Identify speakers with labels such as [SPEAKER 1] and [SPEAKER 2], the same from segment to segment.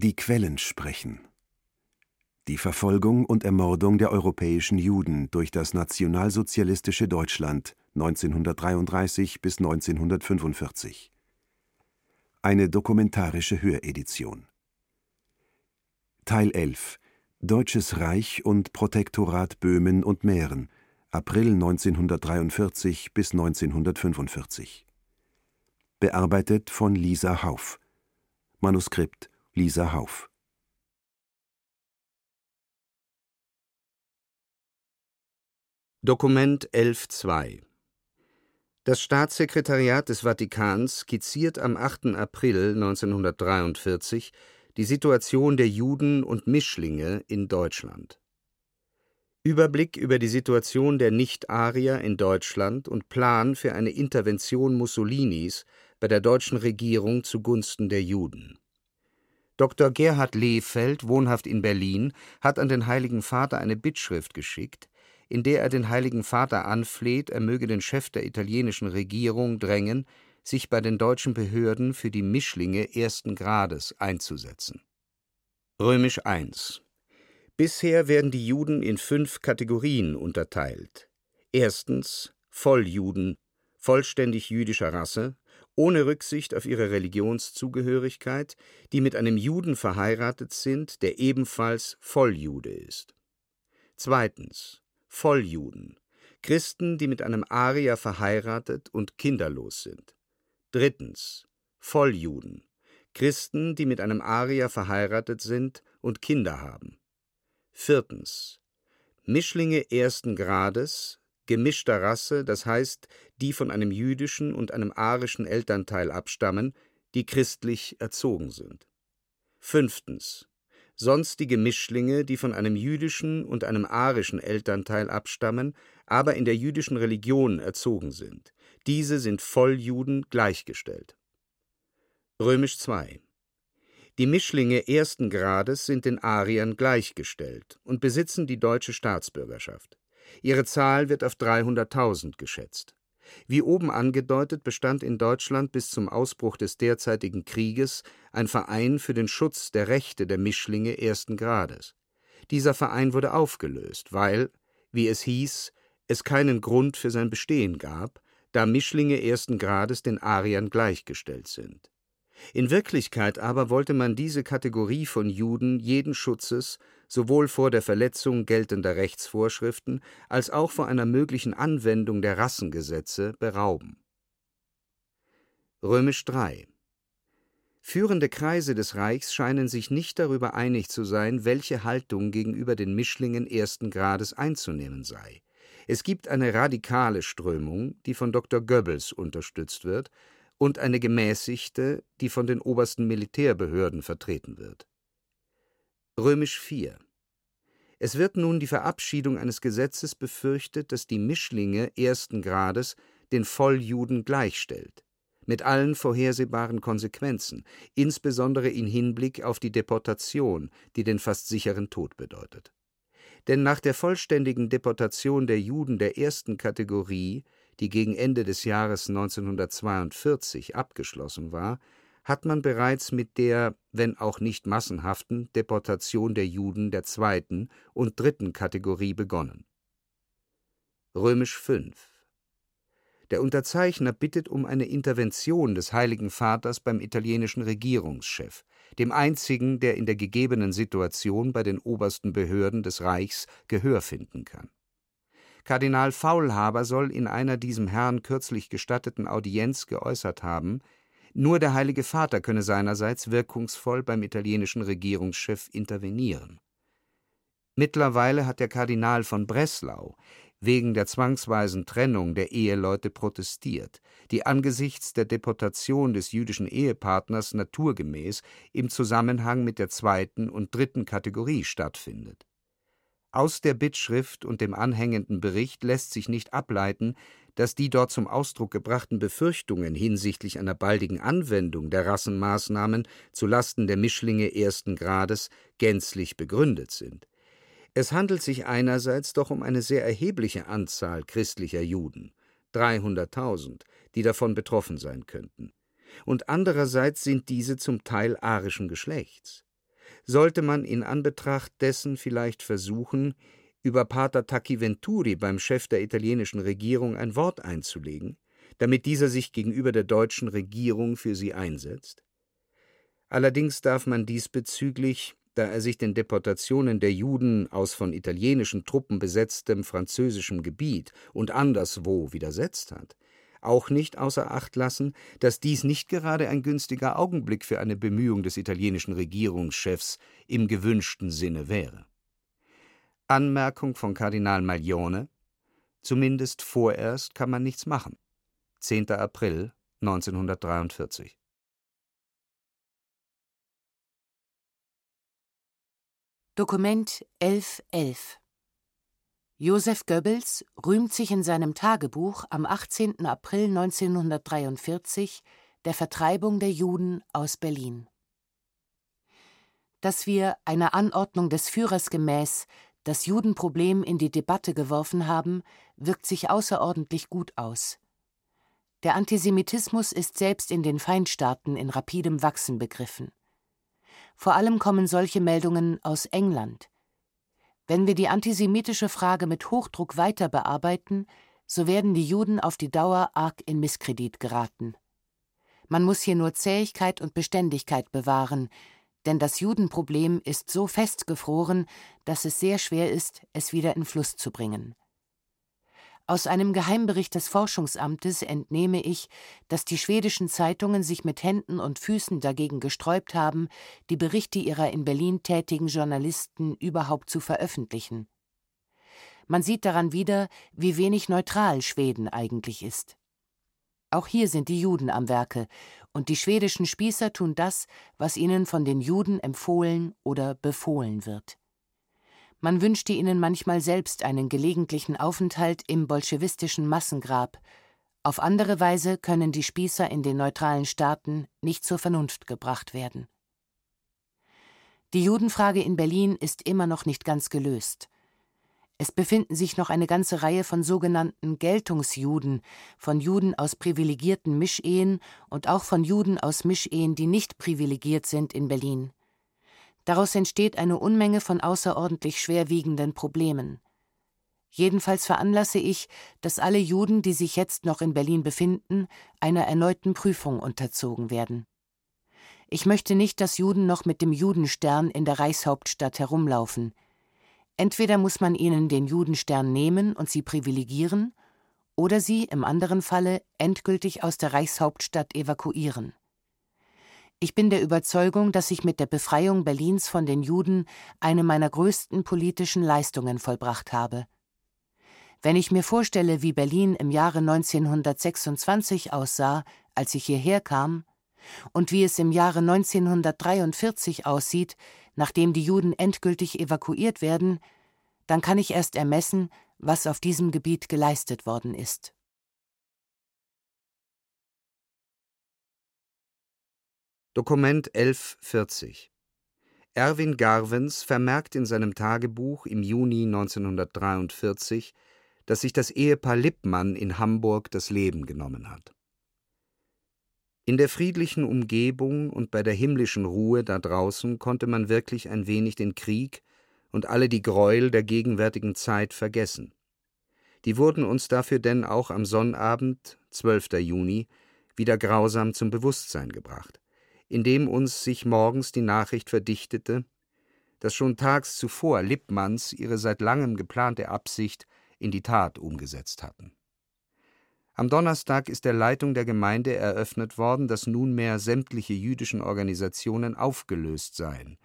[SPEAKER 1] Die Quellen sprechen. Die Verfolgung und Ermordung der europäischen Juden durch das nationalsozialistische Deutschland 1933 bis 1945. Eine dokumentarische Höredition. Teil 11 Deutsches Reich und Protektorat Böhmen und Mähren April 1943 bis 1945. Bearbeitet von Lisa Hauf. Manuskript Lisa Hauf.
[SPEAKER 2] Dokument 11.2 Das Staatssekretariat des Vatikans skizziert am 8. April 1943 die Situation der Juden und Mischlinge in Deutschland. Überblick über die Situation der Nicht-Arier in Deutschland und Plan für eine Intervention Mussolinis bei der deutschen Regierung zugunsten der Juden. Dr. Gerhard Lehfeld, wohnhaft in Berlin, hat an den Heiligen Vater eine Bittschrift geschickt, in der er den Heiligen Vater anfleht, er möge den Chef der italienischen Regierung drängen, sich bei den deutschen Behörden für die Mischlinge ersten Grades einzusetzen. Römisch I. Bisher werden die Juden in fünf Kategorien unterteilt. Erstens Volljuden, vollständig jüdischer Rasse, ohne Rücksicht auf ihre Religionszugehörigkeit, die mit einem Juden verheiratet sind, der ebenfalls Volljude ist. Zweitens Volljuden, Christen, die mit einem Arier verheiratet und kinderlos sind. Drittens Volljuden, Christen, die mit einem Arier verheiratet sind und Kinder haben. Viertens Mischlinge ersten Grades, gemischter Rasse, das heißt, die von einem jüdischen und einem arischen Elternteil abstammen, die christlich erzogen sind. Fünftens sonstige Mischlinge, die von einem jüdischen und einem arischen Elternteil abstammen, aber in der jüdischen Religion erzogen sind. Diese sind Volljuden gleichgestellt. Römisch II. Die Mischlinge ersten Grades sind den Ariern gleichgestellt und besitzen die deutsche Staatsbürgerschaft. Ihre Zahl wird auf 300.000 geschätzt. Wie oben angedeutet bestand in Deutschland bis zum Ausbruch des derzeitigen Krieges ein Verein für den Schutz der Rechte der Mischlinge ersten Grades. Dieser Verein wurde aufgelöst, weil, wie es hieß, es keinen Grund für sein Bestehen gab, da Mischlinge ersten Grades den Ariern gleichgestellt sind. In Wirklichkeit aber wollte man diese Kategorie von Juden jeden Schutzes sowohl vor der Verletzung geltender Rechtsvorschriften als auch vor einer möglichen Anwendung der Rassengesetze berauben. Römisch III Führende Kreise des Reichs scheinen sich nicht darüber einig zu sein, welche Haltung gegenüber den Mischlingen ersten Grades einzunehmen sei es gibt eine radikale Strömung, die von Dr. Goebbels unterstützt wird, und eine gemäßigte, die von den obersten Militärbehörden vertreten wird. Römisch IV Es wird nun die Verabschiedung eines Gesetzes befürchtet, das die Mischlinge ersten Grades den Volljuden gleichstellt, mit allen vorhersehbaren Konsequenzen, insbesondere in Hinblick auf die Deportation, die den fast sicheren Tod bedeutet denn nach der vollständigen Deportation der Juden der ersten Kategorie, die gegen Ende des Jahres 1942 abgeschlossen war, hat man bereits mit der, wenn auch nicht massenhaften, Deportation der Juden der zweiten und dritten Kategorie begonnen. Römisch 5 Der Unterzeichner bittet um eine Intervention des Heiligen Vaters beim italienischen Regierungschef, dem einzigen, der in der gegebenen Situation bei den obersten Behörden des Reichs Gehör finden kann. Kardinal Faulhaber soll in einer diesem Herrn kürzlich gestatteten Audienz geäußert haben, nur der Heilige Vater könne seinerseits wirkungsvoll beim italienischen Regierungschef intervenieren. Mittlerweile hat der Kardinal von Breslau wegen der zwangsweisen Trennung der Eheleute protestiert, die angesichts der Deportation des jüdischen Ehepartners naturgemäß im Zusammenhang mit der zweiten und dritten Kategorie stattfindet. Aus der Bittschrift und dem anhängenden Bericht lässt sich nicht ableiten, dass die dort zum Ausdruck gebrachten Befürchtungen hinsichtlich einer baldigen Anwendung der Rassenmaßnahmen zu Lasten der Mischlinge ersten Grades gänzlich begründet sind es handelt sich einerseits doch um eine sehr erhebliche Anzahl christlicher Juden (300.000), die davon betroffen sein könnten, und andererseits sind diese zum Teil arischen Geschlechts. Sollte man in Anbetracht dessen vielleicht versuchen, über Pater Tacchi-Venturi beim Chef der italienischen Regierung ein Wort einzulegen, damit dieser sich gegenüber der deutschen Regierung für sie einsetzt? Allerdings darf man diesbezüglich, da er sich den Deportationen der Juden aus von italienischen Truppen besetztem französischem Gebiet und anderswo widersetzt hat, auch nicht außer Acht lassen, dass dies nicht gerade ein günstiger Augenblick für eine Bemühung des italienischen Regierungschefs im gewünschten Sinne wäre. Anmerkung von Kardinal Maglione Zumindest vorerst kann man nichts machen. 10. April 1943
[SPEAKER 3] Dokument 1111 Joseph Goebbels rühmt sich in seinem Tagebuch am 18. April 1943 der Vertreibung der Juden aus Berlin. Dass wir einer Anordnung des Führers gemäß das Judenproblem in die Debatte geworfen haben, wirkt sich außerordentlich gut aus. Der Antisemitismus ist selbst in den Feindstaaten in rapidem Wachsen begriffen. Vor allem kommen solche Meldungen aus England. Wenn wir die antisemitische Frage mit Hochdruck weiter bearbeiten, so werden die Juden auf die Dauer arg in Misskredit geraten. Man muss hier nur Zähigkeit und Beständigkeit bewahren, denn das Judenproblem ist so festgefroren, dass es sehr schwer ist, es wieder in Fluss zu bringen. Aus einem Geheimbericht des Forschungsamtes entnehme ich, dass die schwedischen Zeitungen sich mit Händen und Füßen dagegen gesträubt haben, die Berichte ihrer in Berlin tätigen Journalisten überhaupt zu veröffentlichen. Man sieht daran wieder, wie wenig neutral Schweden eigentlich ist. Auch hier sind die Juden am Werke, und die schwedischen Spießer tun das, was ihnen von den Juden empfohlen oder befohlen wird. Man wünschte ihnen manchmal selbst einen gelegentlichen Aufenthalt im bolschewistischen Massengrab. Auf andere Weise können die Spießer in den neutralen Staaten nicht zur Vernunft gebracht werden. Die Judenfrage in Berlin ist immer noch nicht ganz gelöst. Es befinden sich noch eine ganze Reihe von sogenannten Geltungsjuden, von Juden aus privilegierten Mischehen und auch von Juden aus Mischehen, die nicht privilegiert sind in Berlin. Daraus entsteht eine Unmenge von außerordentlich schwerwiegenden Problemen. Jedenfalls veranlasse ich, dass alle Juden, die sich jetzt noch in Berlin befinden, einer erneuten Prüfung unterzogen werden. Ich möchte nicht, dass Juden noch mit dem Judenstern in der Reichshauptstadt herumlaufen. Entweder muss man ihnen den Judenstern nehmen und sie privilegieren, oder sie im anderen Falle endgültig aus der Reichshauptstadt evakuieren. Ich bin der Überzeugung, dass ich mit der Befreiung Berlins von den Juden eine meiner größten politischen Leistungen vollbracht habe. Wenn ich mir vorstelle, wie Berlin im Jahre 1926 aussah, als ich hierher kam, und wie es im Jahre 1943 aussieht, nachdem die Juden endgültig evakuiert werden, dann kann ich erst ermessen, was auf diesem Gebiet geleistet worden ist.
[SPEAKER 2] Dokument 1140 Erwin Garvens vermerkt in seinem Tagebuch im Juni 1943, dass sich das Ehepaar Lippmann in Hamburg das Leben genommen hat. In der friedlichen Umgebung und bei der himmlischen Ruhe da draußen konnte man wirklich ein wenig den Krieg und alle die Greuel der gegenwärtigen Zeit vergessen. Die wurden uns dafür denn auch am Sonnabend, 12. Juni, wieder grausam zum Bewusstsein gebracht in dem uns sich morgens die Nachricht verdichtete, dass schon tags zuvor Lippmanns ihre seit langem geplante Absicht in die Tat umgesetzt hatten. Am Donnerstag ist der Leitung der Gemeinde eröffnet worden, dass nunmehr sämtliche jüdischen Organisationen aufgelöst seien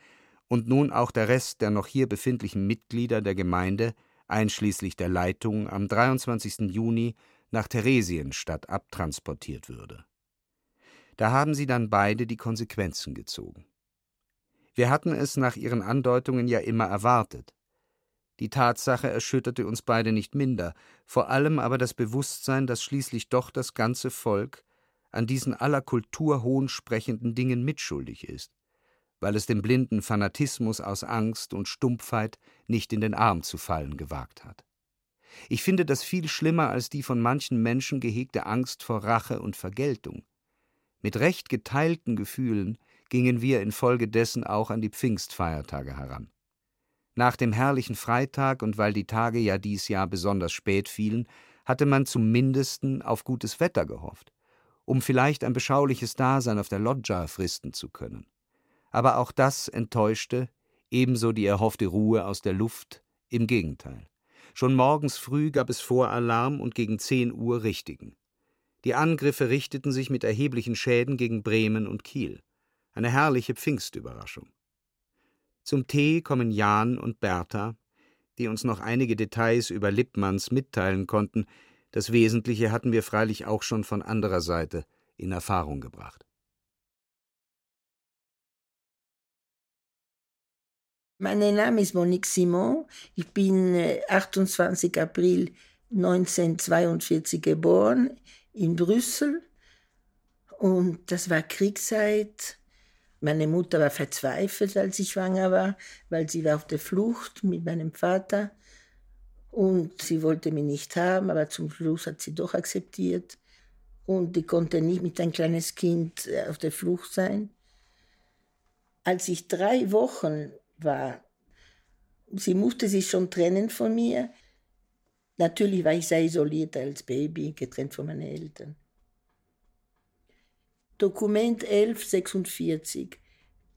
[SPEAKER 2] und nun auch der Rest der noch hier befindlichen Mitglieder der Gemeinde, einschließlich der Leitung, am 23. Juni nach Theresienstadt abtransportiert würde. Da haben sie dann beide die Konsequenzen gezogen. Wir hatten es nach ihren Andeutungen ja immer erwartet. Die Tatsache erschütterte uns beide nicht minder, vor allem aber das Bewusstsein, dass schließlich doch das ganze Volk an diesen aller Kultur hohn sprechenden Dingen mitschuldig ist, weil es dem blinden Fanatismus aus Angst und Stumpfheit nicht in den Arm zu fallen gewagt hat. Ich finde das viel schlimmer als die von manchen Menschen gehegte Angst vor Rache und Vergeltung. Mit recht geteilten Gefühlen gingen wir infolgedessen auch an die Pfingstfeiertage heran. Nach dem herrlichen Freitag und weil die Tage ja dies Jahr besonders spät fielen, hatte man zum Mindesten auf gutes Wetter gehofft, um vielleicht ein beschauliches Dasein auf der Loggia fristen zu können. Aber auch das enttäuschte, ebenso die erhoffte Ruhe aus der Luft, im Gegenteil. Schon morgens früh gab es Voralarm und gegen zehn Uhr richtigen. Die Angriffe richteten sich mit erheblichen Schäden gegen Bremen und Kiel. Eine herrliche Pfingstüberraschung. Zum Tee kommen Jan und Bertha, die uns noch einige Details über Lippmanns mitteilen konnten, das Wesentliche hatten wir freilich auch schon von anderer Seite in Erfahrung gebracht.
[SPEAKER 4] Mein Name ist Monique Simon. Ich bin 28. Äh, April 1942 geboren in Brüssel. Und das war Kriegszeit. Meine Mutter war verzweifelt, als ich schwanger war, weil sie war auf der Flucht mit meinem Vater. Und sie wollte mich nicht haben, aber zum Schluss hat sie doch akzeptiert. Und die konnte nicht mit ein kleines Kind äh, auf der Flucht sein. Als ich drei Wochen war, sie musste sich schon trennen von mir. Natürlich war ich sehr isoliert als Baby, getrennt von meinen Eltern. Dokument 1146.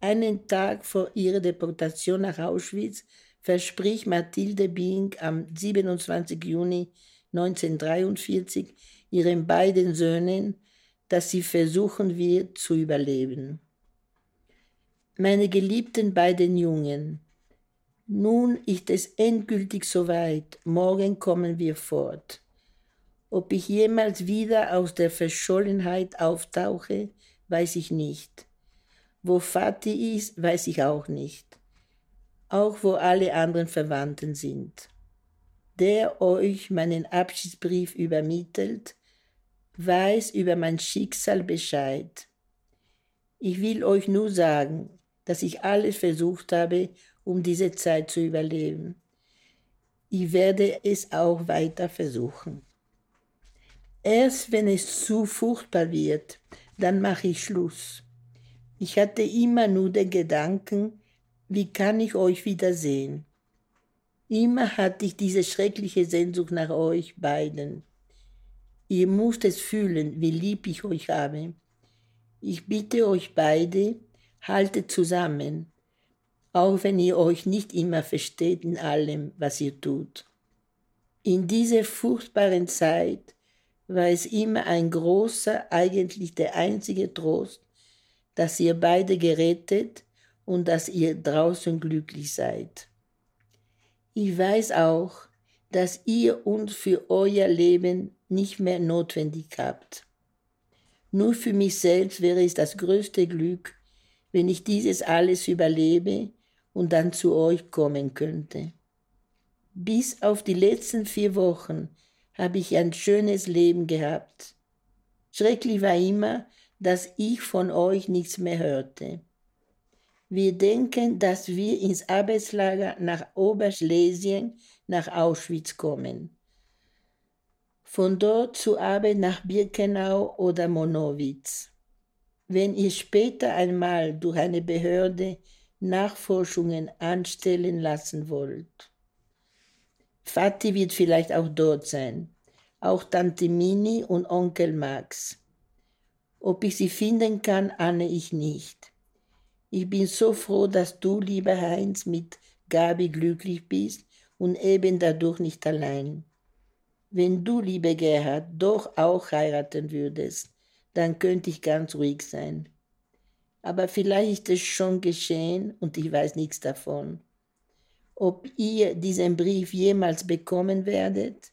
[SPEAKER 4] Einen Tag vor ihrer Deportation nach Auschwitz verspricht Mathilde Bing am 27. Juni 1943 ihren beiden Söhnen, dass sie versuchen wird zu überleben. Meine geliebten beiden Jungen, nun ist es endgültig soweit, morgen kommen wir fort. Ob ich jemals wieder aus der Verschollenheit auftauche, weiß ich nicht. Wo Vati ist, weiß ich auch nicht. Auch wo alle anderen Verwandten sind. Der euch meinen Abschiedsbrief übermittelt, weiß über mein Schicksal Bescheid. Ich will euch nur sagen, dass ich alles versucht habe, um diese Zeit zu überleben. Ich werde es auch weiter versuchen. Erst wenn es zu furchtbar wird, dann mache ich Schluss. Ich hatte immer nur den Gedanken, wie kann ich euch wiedersehen? Immer hatte ich diese schreckliche Sehnsucht nach euch beiden. Ihr müsst es fühlen, wie lieb ich euch habe. Ich bitte euch beide, haltet zusammen, auch wenn ihr euch nicht immer versteht in allem, was ihr tut. In dieser furchtbaren Zeit war es immer ein großer, eigentlich der einzige Trost, dass ihr beide gerettet und dass ihr draußen glücklich seid. Ich weiß auch, dass ihr uns für euer Leben nicht mehr notwendig habt. Nur für mich selbst wäre es das größte Glück, wenn ich dieses alles überlebe und dann zu euch kommen könnte. Bis auf die letzten vier Wochen habe ich ein schönes Leben gehabt. Schrecklich war immer, dass ich von euch nichts mehr hörte. Wir denken, dass wir ins Arbeitslager nach Oberschlesien, nach Auschwitz kommen. Von dort zur Arbeit nach Birkenau oder Monowitz. Wenn ihr später einmal durch eine Behörde Nachforschungen anstellen lassen wollt. Vati wird vielleicht auch dort sein, auch Tante Mini und Onkel Max. Ob ich sie finden kann, ahne ich nicht. Ich bin so froh, dass du, lieber Heinz, mit Gabi glücklich bist und eben dadurch nicht allein. Wenn du, lieber Gerhard, doch auch heiraten würdest, dann könnte ich ganz ruhig sein. Aber vielleicht ist es schon geschehen und ich weiß nichts davon ob ihr diesen Brief jemals bekommen werdet?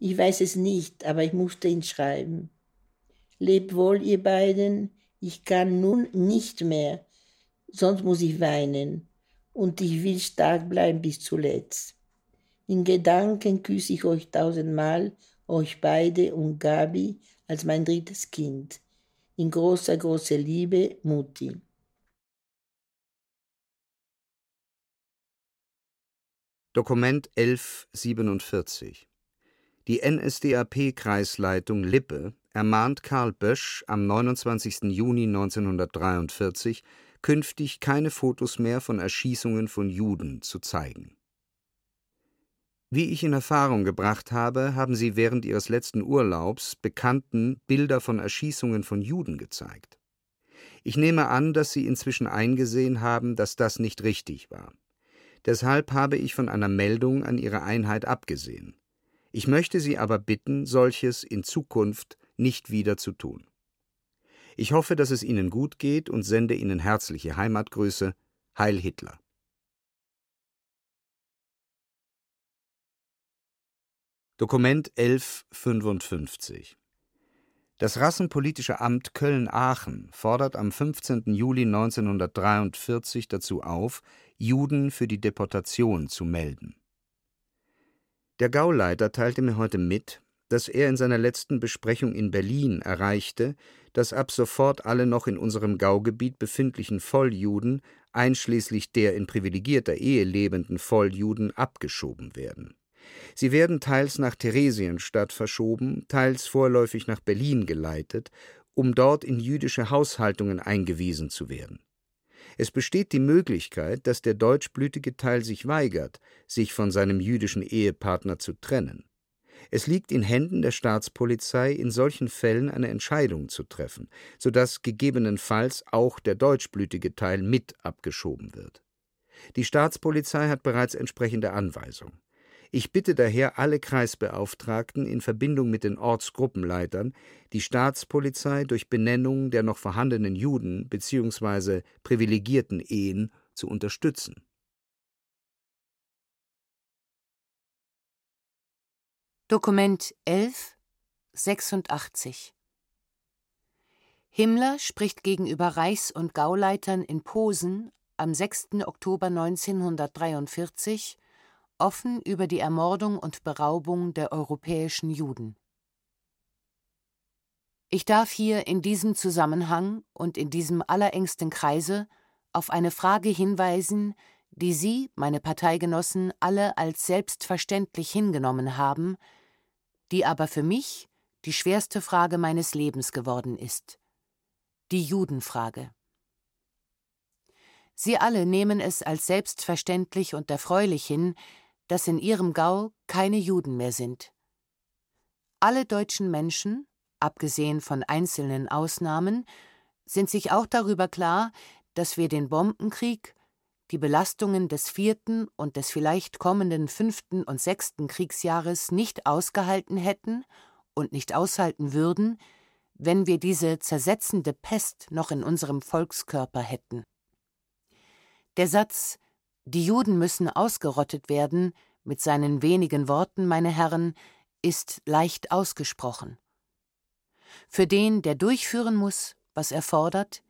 [SPEAKER 4] Ich weiß es nicht, aber ich musste ihn schreiben. Lebt wohl, ihr beiden, ich kann nun nicht mehr, sonst muss ich weinen, und ich will stark bleiben bis zuletzt. In Gedanken küsse ich euch tausendmal, euch beide und Gabi als mein drittes Kind. In großer, großer Liebe, Mutti.
[SPEAKER 2] Dokument 1147 Die NSDAP-Kreisleitung Lippe ermahnt Karl Bösch am 29. Juni 1943, künftig keine Fotos mehr von Erschießungen von Juden zu zeigen. Wie ich in Erfahrung gebracht habe, haben sie während ihres letzten Urlaubs Bekannten Bilder von Erschießungen von Juden gezeigt. Ich nehme an, dass sie inzwischen eingesehen haben, dass das nicht richtig war. Deshalb habe ich von einer Meldung an ihre Einheit abgesehen. Ich möchte Sie aber bitten, solches in Zukunft nicht wieder zu tun. Ich hoffe, dass es Ihnen gut geht und sende Ihnen herzliche Heimatgrüße. Heil Hitler. Dokument 1155 Das Rassenpolitische Amt Köln-Aachen fordert am 15. Juli 1943 dazu auf, Juden für die Deportation zu melden. Der Gauleiter teilte mir heute mit, dass er in seiner letzten Besprechung in Berlin erreichte, dass ab sofort alle noch in unserem Gaugebiet befindlichen Volljuden, einschließlich der in privilegierter Ehe lebenden Volljuden, abgeschoben werden. Sie werden teils nach Theresienstadt verschoben, teils vorläufig nach Berlin geleitet, um dort in jüdische Haushaltungen eingewiesen zu werden. Es besteht die Möglichkeit, dass der deutschblütige Teil sich weigert, sich von seinem jüdischen Ehepartner zu trennen. Es liegt in Händen der Staatspolizei, in solchen Fällen eine Entscheidung zu treffen, so dass gegebenenfalls auch der deutschblütige Teil mit abgeschoben wird. Die Staatspolizei hat bereits entsprechende Anweisungen. Ich bitte daher alle Kreisbeauftragten in Verbindung mit den Ortsgruppenleitern, die Staatspolizei durch Benennung der noch vorhandenen Juden bzw. privilegierten Ehen zu unterstützen.
[SPEAKER 3] Dokument 11 86 Himmler spricht gegenüber Reichs- und Gauleitern in Posen am 6. Oktober 1943 offen über die Ermordung und Beraubung der europäischen Juden. Ich darf hier in diesem Zusammenhang und in diesem allerengsten Kreise auf eine Frage hinweisen, die Sie, meine Parteigenossen, alle als selbstverständlich hingenommen haben, die aber für mich die schwerste Frage meines Lebens geworden ist die Judenfrage. Sie alle nehmen es als selbstverständlich und erfreulich hin, dass in ihrem Gau keine Juden mehr sind. Alle deutschen Menschen, abgesehen von einzelnen Ausnahmen, sind sich auch darüber klar, dass wir den Bombenkrieg, die Belastungen des vierten und des vielleicht kommenden fünften und sechsten Kriegsjahres nicht ausgehalten hätten und nicht aushalten würden, wenn wir diese zersetzende Pest noch in unserem Volkskörper hätten. Der Satz die Juden müssen ausgerottet werden, mit seinen wenigen Worten, meine Herren, ist leicht ausgesprochen. Für den, der durchführen muss, was er fordert,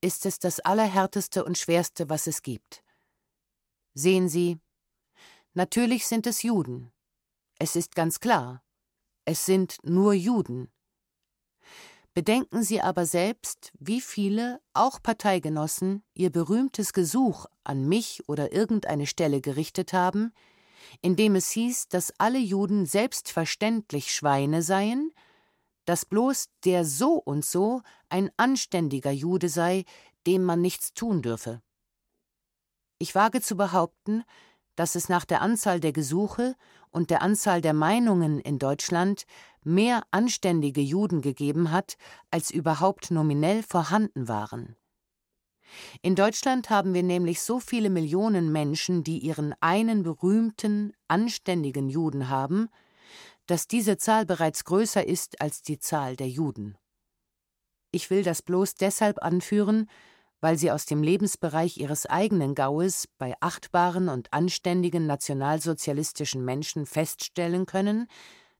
[SPEAKER 3] ist es das Allerhärteste und Schwerste, was es gibt. Sehen Sie, natürlich sind es Juden. Es ist ganz klar, es sind nur Juden. Bedenken Sie aber selbst, wie viele, auch Parteigenossen, ihr berühmtes Gesuch an mich oder irgendeine Stelle gerichtet haben, in dem es hieß, dass alle Juden selbstverständlich Schweine seien, dass bloß der so und so ein anständiger Jude sei, dem man nichts tun dürfe. Ich wage zu behaupten, dass es nach der Anzahl der Gesuche und der Anzahl der Meinungen in Deutschland mehr anständige Juden gegeben hat, als überhaupt nominell vorhanden waren. In Deutschland haben wir nämlich so viele Millionen Menschen, die ihren einen berühmten, anständigen Juden haben, dass diese Zahl bereits größer ist als die Zahl der Juden. Ich will das bloß deshalb anführen, weil sie aus dem Lebensbereich ihres eigenen Gaues bei achtbaren und anständigen nationalsozialistischen Menschen feststellen können,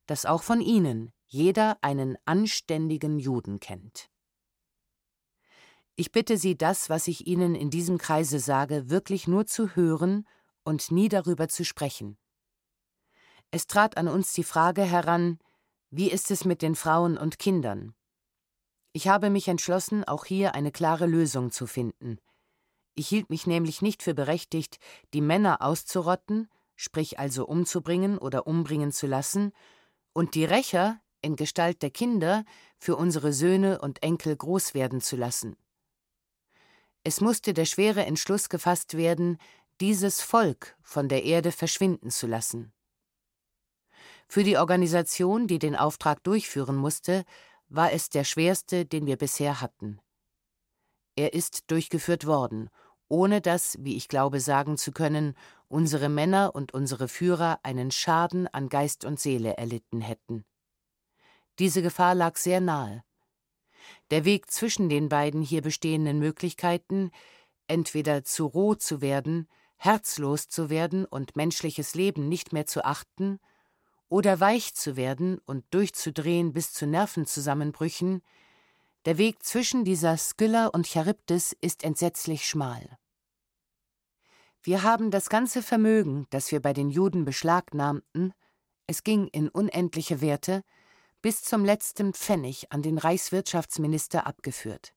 [SPEAKER 3] dass auch von ihnen jeder einen anständigen Juden kennt. Ich bitte Sie, das, was ich Ihnen in diesem Kreise sage, wirklich nur zu hören und nie darüber zu sprechen. Es trat an uns die Frage heran, wie ist es mit den Frauen und Kindern? Ich habe mich entschlossen, auch hier eine klare Lösung zu finden. Ich hielt mich nämlich nicht für berechtigt, die Männer auszurotten, sprich also umzubringen oder umbringen zu lassen, und die Rächer, in Gestalt der Kinder für unsere Söhne und Enkel groß werden zu lassen. Es musste der schwere Entschluss gefasst werden, dieses Volk von der Erde verschwinden zu lassen. Für die Organisation, die den Auftrag durchführen musste, war es der schwerste, den wir bisher hatten. Er ist durchgeführt worden, ohne dass, wie ich glaube sagen zu können, unsere Männer und unsere Führer einen Schaden an Geist und Seele erlitten hätten. Diese Gefahr lag sehr nahe. Der Weg zwischen den beiden hier bestehenden Möglichkeiten, entweder zu roh zu werden, herzlos zu werden und menschliches Leben nicht mehr zu achten, oder weich zu werden und durchzudrehen bis zu Nervenzusammenbrüchen, der Weg zwischen dieser Skylla und Charybdis ist entsetzlich schmal. Wir haben das ganze Vermögen, das wir bei den Juden beschlagnahmten, es ging in unendliche Werte, bis zum letzten Pfennig an den Reichswirtschaftsminister abgeführt.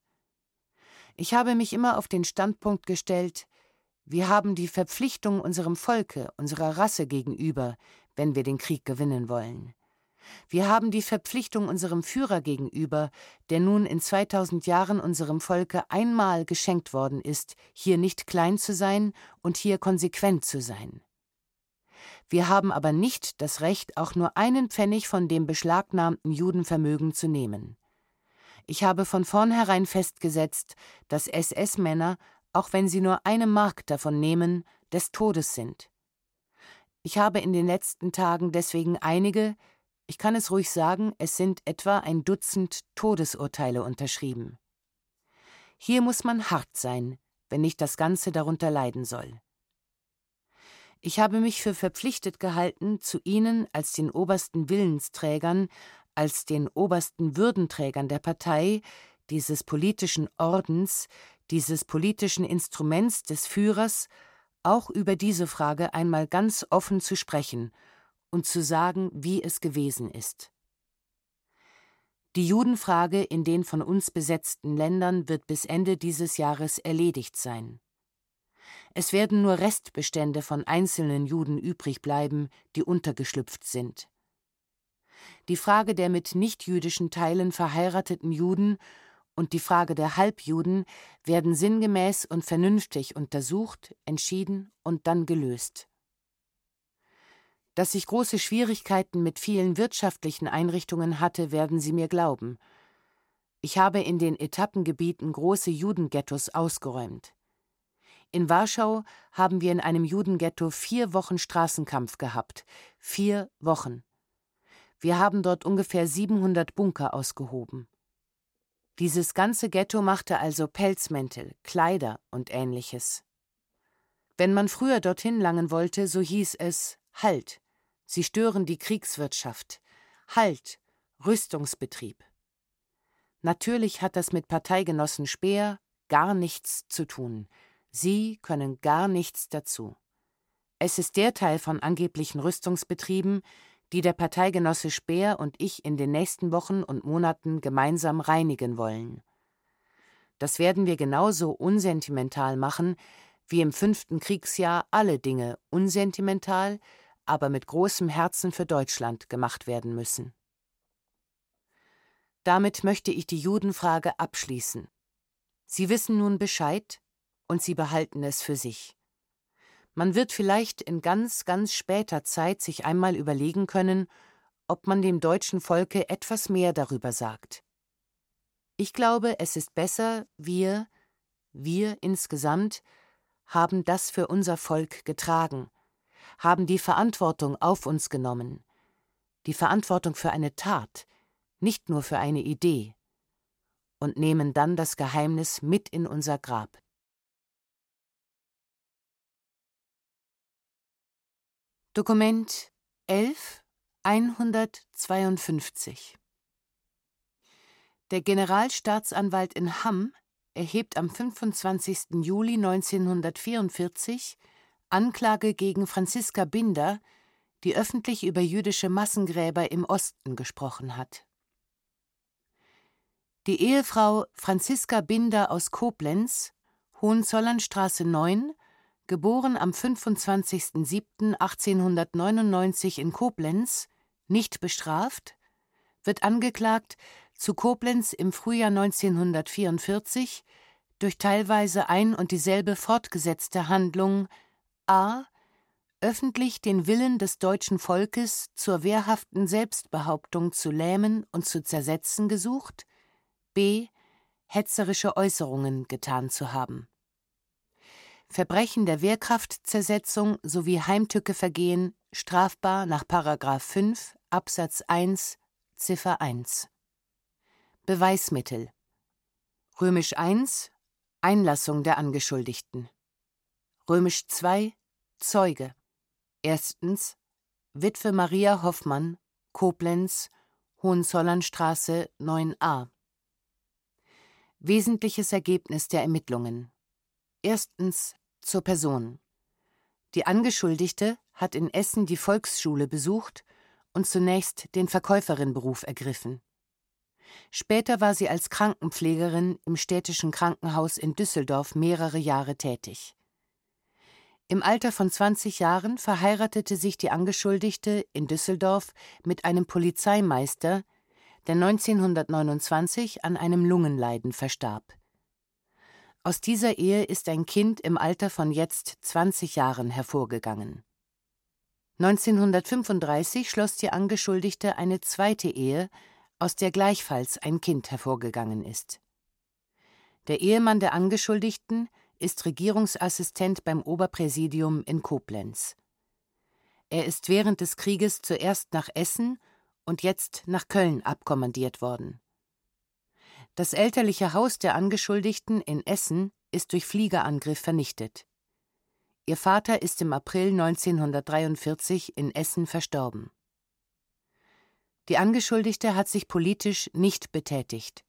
[SPEAKER 3] Ich habe mich immer auf den Standpunkt gestellt, wir haben die Verpflichtung unserem Volke, unserer Rasse gegenüber, wenn wir den Krieg gewinnen wollen. Wir haben die Verpflichtung unserem Führer gegenüber, der nun in 2000 Jahren unserem Volke einmal geschenkt worden ist, hier nicht klein zu sein und hier konsequent zu sein. Wir haben aber nicht das Recht, auch nur einen Pfennig von dem beschlagnahmten Judenvermögen zu nehmen. Ich habe von vornherein festgesetzt, dass SS-Männer, auch wenn sie nur eine Mark davon nehmen, des Todes sind. Ich habe in den letzten Tagen deswegen einige, ich kann es ruhig sagen, es sind etwa ein Dutzend Todesurteile unterschrieben. Hier muss man hart sein, wenn nicht das Ganze darunter leiden soll. Ich habe mich für verpflichtet gehalten, zu Ihnen als den obersten Willensträgern, als den obersten Würdenträgern der Partei, dieses politischen Ordens, dieses politischen Instruments des Führers, auch über diese Frage einmal ganz offen zu sprechen und zu sagen, wie es gewesen ist. Die Judenfrage in den von uns besetzten Ländern wird bis Ende dieses Jahres erledigt sein. Es werden nur Restbestände von einzelnen Juden übrig bleiben, die untergeschlüpft sind. Die Frage der mit nichtjüdischen Teilen verheirateten Juden und die Frage der Halbjuden werden sinngemäß und vernünftig untersucht, entschieden und dann gelöst. Dass ich große Schwierigkeiten mit vielen wirtschaftlichen Einrichtungen hatte, werden Sie mir glauben. Ich habe in den Etappengebieten große Judenghettos ausgeräumt. In Warschau haben wir in einem Judenghetto vier Wochen Straßenkampf gehabt. Vier Wochen. Wir haben dort ungefähr 700 Bunker ausgehoben. Dieses ganze Ghetto machte also Pelzmäntel, Kleider und ähnliches. Wenn man früher dorthin langen wollte, so hieß es Halt, Sie stören die Kriegswirtschaft. Halt, Rüstungsbetrieb. Natürlich hat das mit Parteigenossen Speer gar nichts zu tun. Sie können gar nichts dazu. Es ist der Teil von angeblichen Rüstungsbetrieben, die der Parteigenosse Speer und ich in den nächsten Wochen und Monaten gemeinsam reinigen wollen. Das werden wir genauso unsentimental machen, wie im fünften Kriegsjahr alle Dinge unsentimental, aber mit großem Herzen für Deutschland gemacht werden müssen. Damit möchte ich die Judenfrage abschließen. Sie wissen nun Bescheid und Sie behalten es für sich. Man wird vielleicht in ganz, ganz später Zeit sich einmal überlegen können, ob man dem deutschen Volke etwas mehr darüber sagt. Ich glaube, es ist besser, wir, wir insgesamt, haben das für unser Volk getragen, haben die Verantwortung auf uns genommen, die Verantwortung für eine Tat, nicht nur für eine Idee, und nehmen dann das Geheimnis mit in unser Grab. Dokument 11 152 Der Generalstaatsanwalt in Hamm erhebt am 25. Juli 1944 Anklage gegen Franziska Binder, die öffentlich über jüdische Massengräber im Osten gesprochen hat. Die Ehefrau Franziska Binder aus Koblenz, Hohenzollernstraße 9, geboren am 25.07.1899 in Koblenz, nicht bestraft, wird angeklagt, zu Koblenz im Frühjahr 1944 durch teilweise ein und dieselbe fortgesetzte Handlung a. öffentlich den Willen des deutschen Volkes zur wehrhaften Selbstbehauptung zu lähmen und zu zersetzen gesucht, b. hetzerische Äußerungen getan zu haben. Verbrechen der Wehrkraftzersetzung sowie Heimtückevergehen strafbar nach § 5 Absatz 1 Ziffer 1 Beweismittel. Römisch I Einlassung der Angeschuldigten. Römisch II Zeuge. Erstens Witwe Maria Hoffmann Koblenz Hohenzollernstraße 9a Wesentliches Ergebnis der Ermittlungen. Erstens zur Person Die Angeschuldigte hat in Essen die Volksschule besucht und zunächst den Verkäuferinberuf ergriffen. Später war sie als Krankenpflegerin im städtischen Krankenhaus in Düsseldorf mehrere Jahre tätig. Im Alter von 20 Jahren verheiratete sich die Angeschuldigte in Düsseldorf mit einem Polizeimeister, der 1929 an einem Lungenleiden verstarb. Aus dieser Ehe ist ein Kind im Alter von jetzt 20 Jahren hervorgegangen. 1935 schloss die Angeschuldigte eine zweite Ehe, aus der gleichfalls ein Kind hervorgegangen ist. Der Ehemann der Angeschuldigten ist Regierungsassistent beim Oberpräsidium in Koblenz. Er ist während des Krieges zuerst nach Essen und jetzt nach Köln abkommandiert worden. Das elterliche Haus der Angeschuldigten in Essen ist durch Fliegerangriff vernichtet. Ihr Vater ist im April 1943 in Essen verstorben. Die Angeschuldigte hat sich politisch nicht betätigt.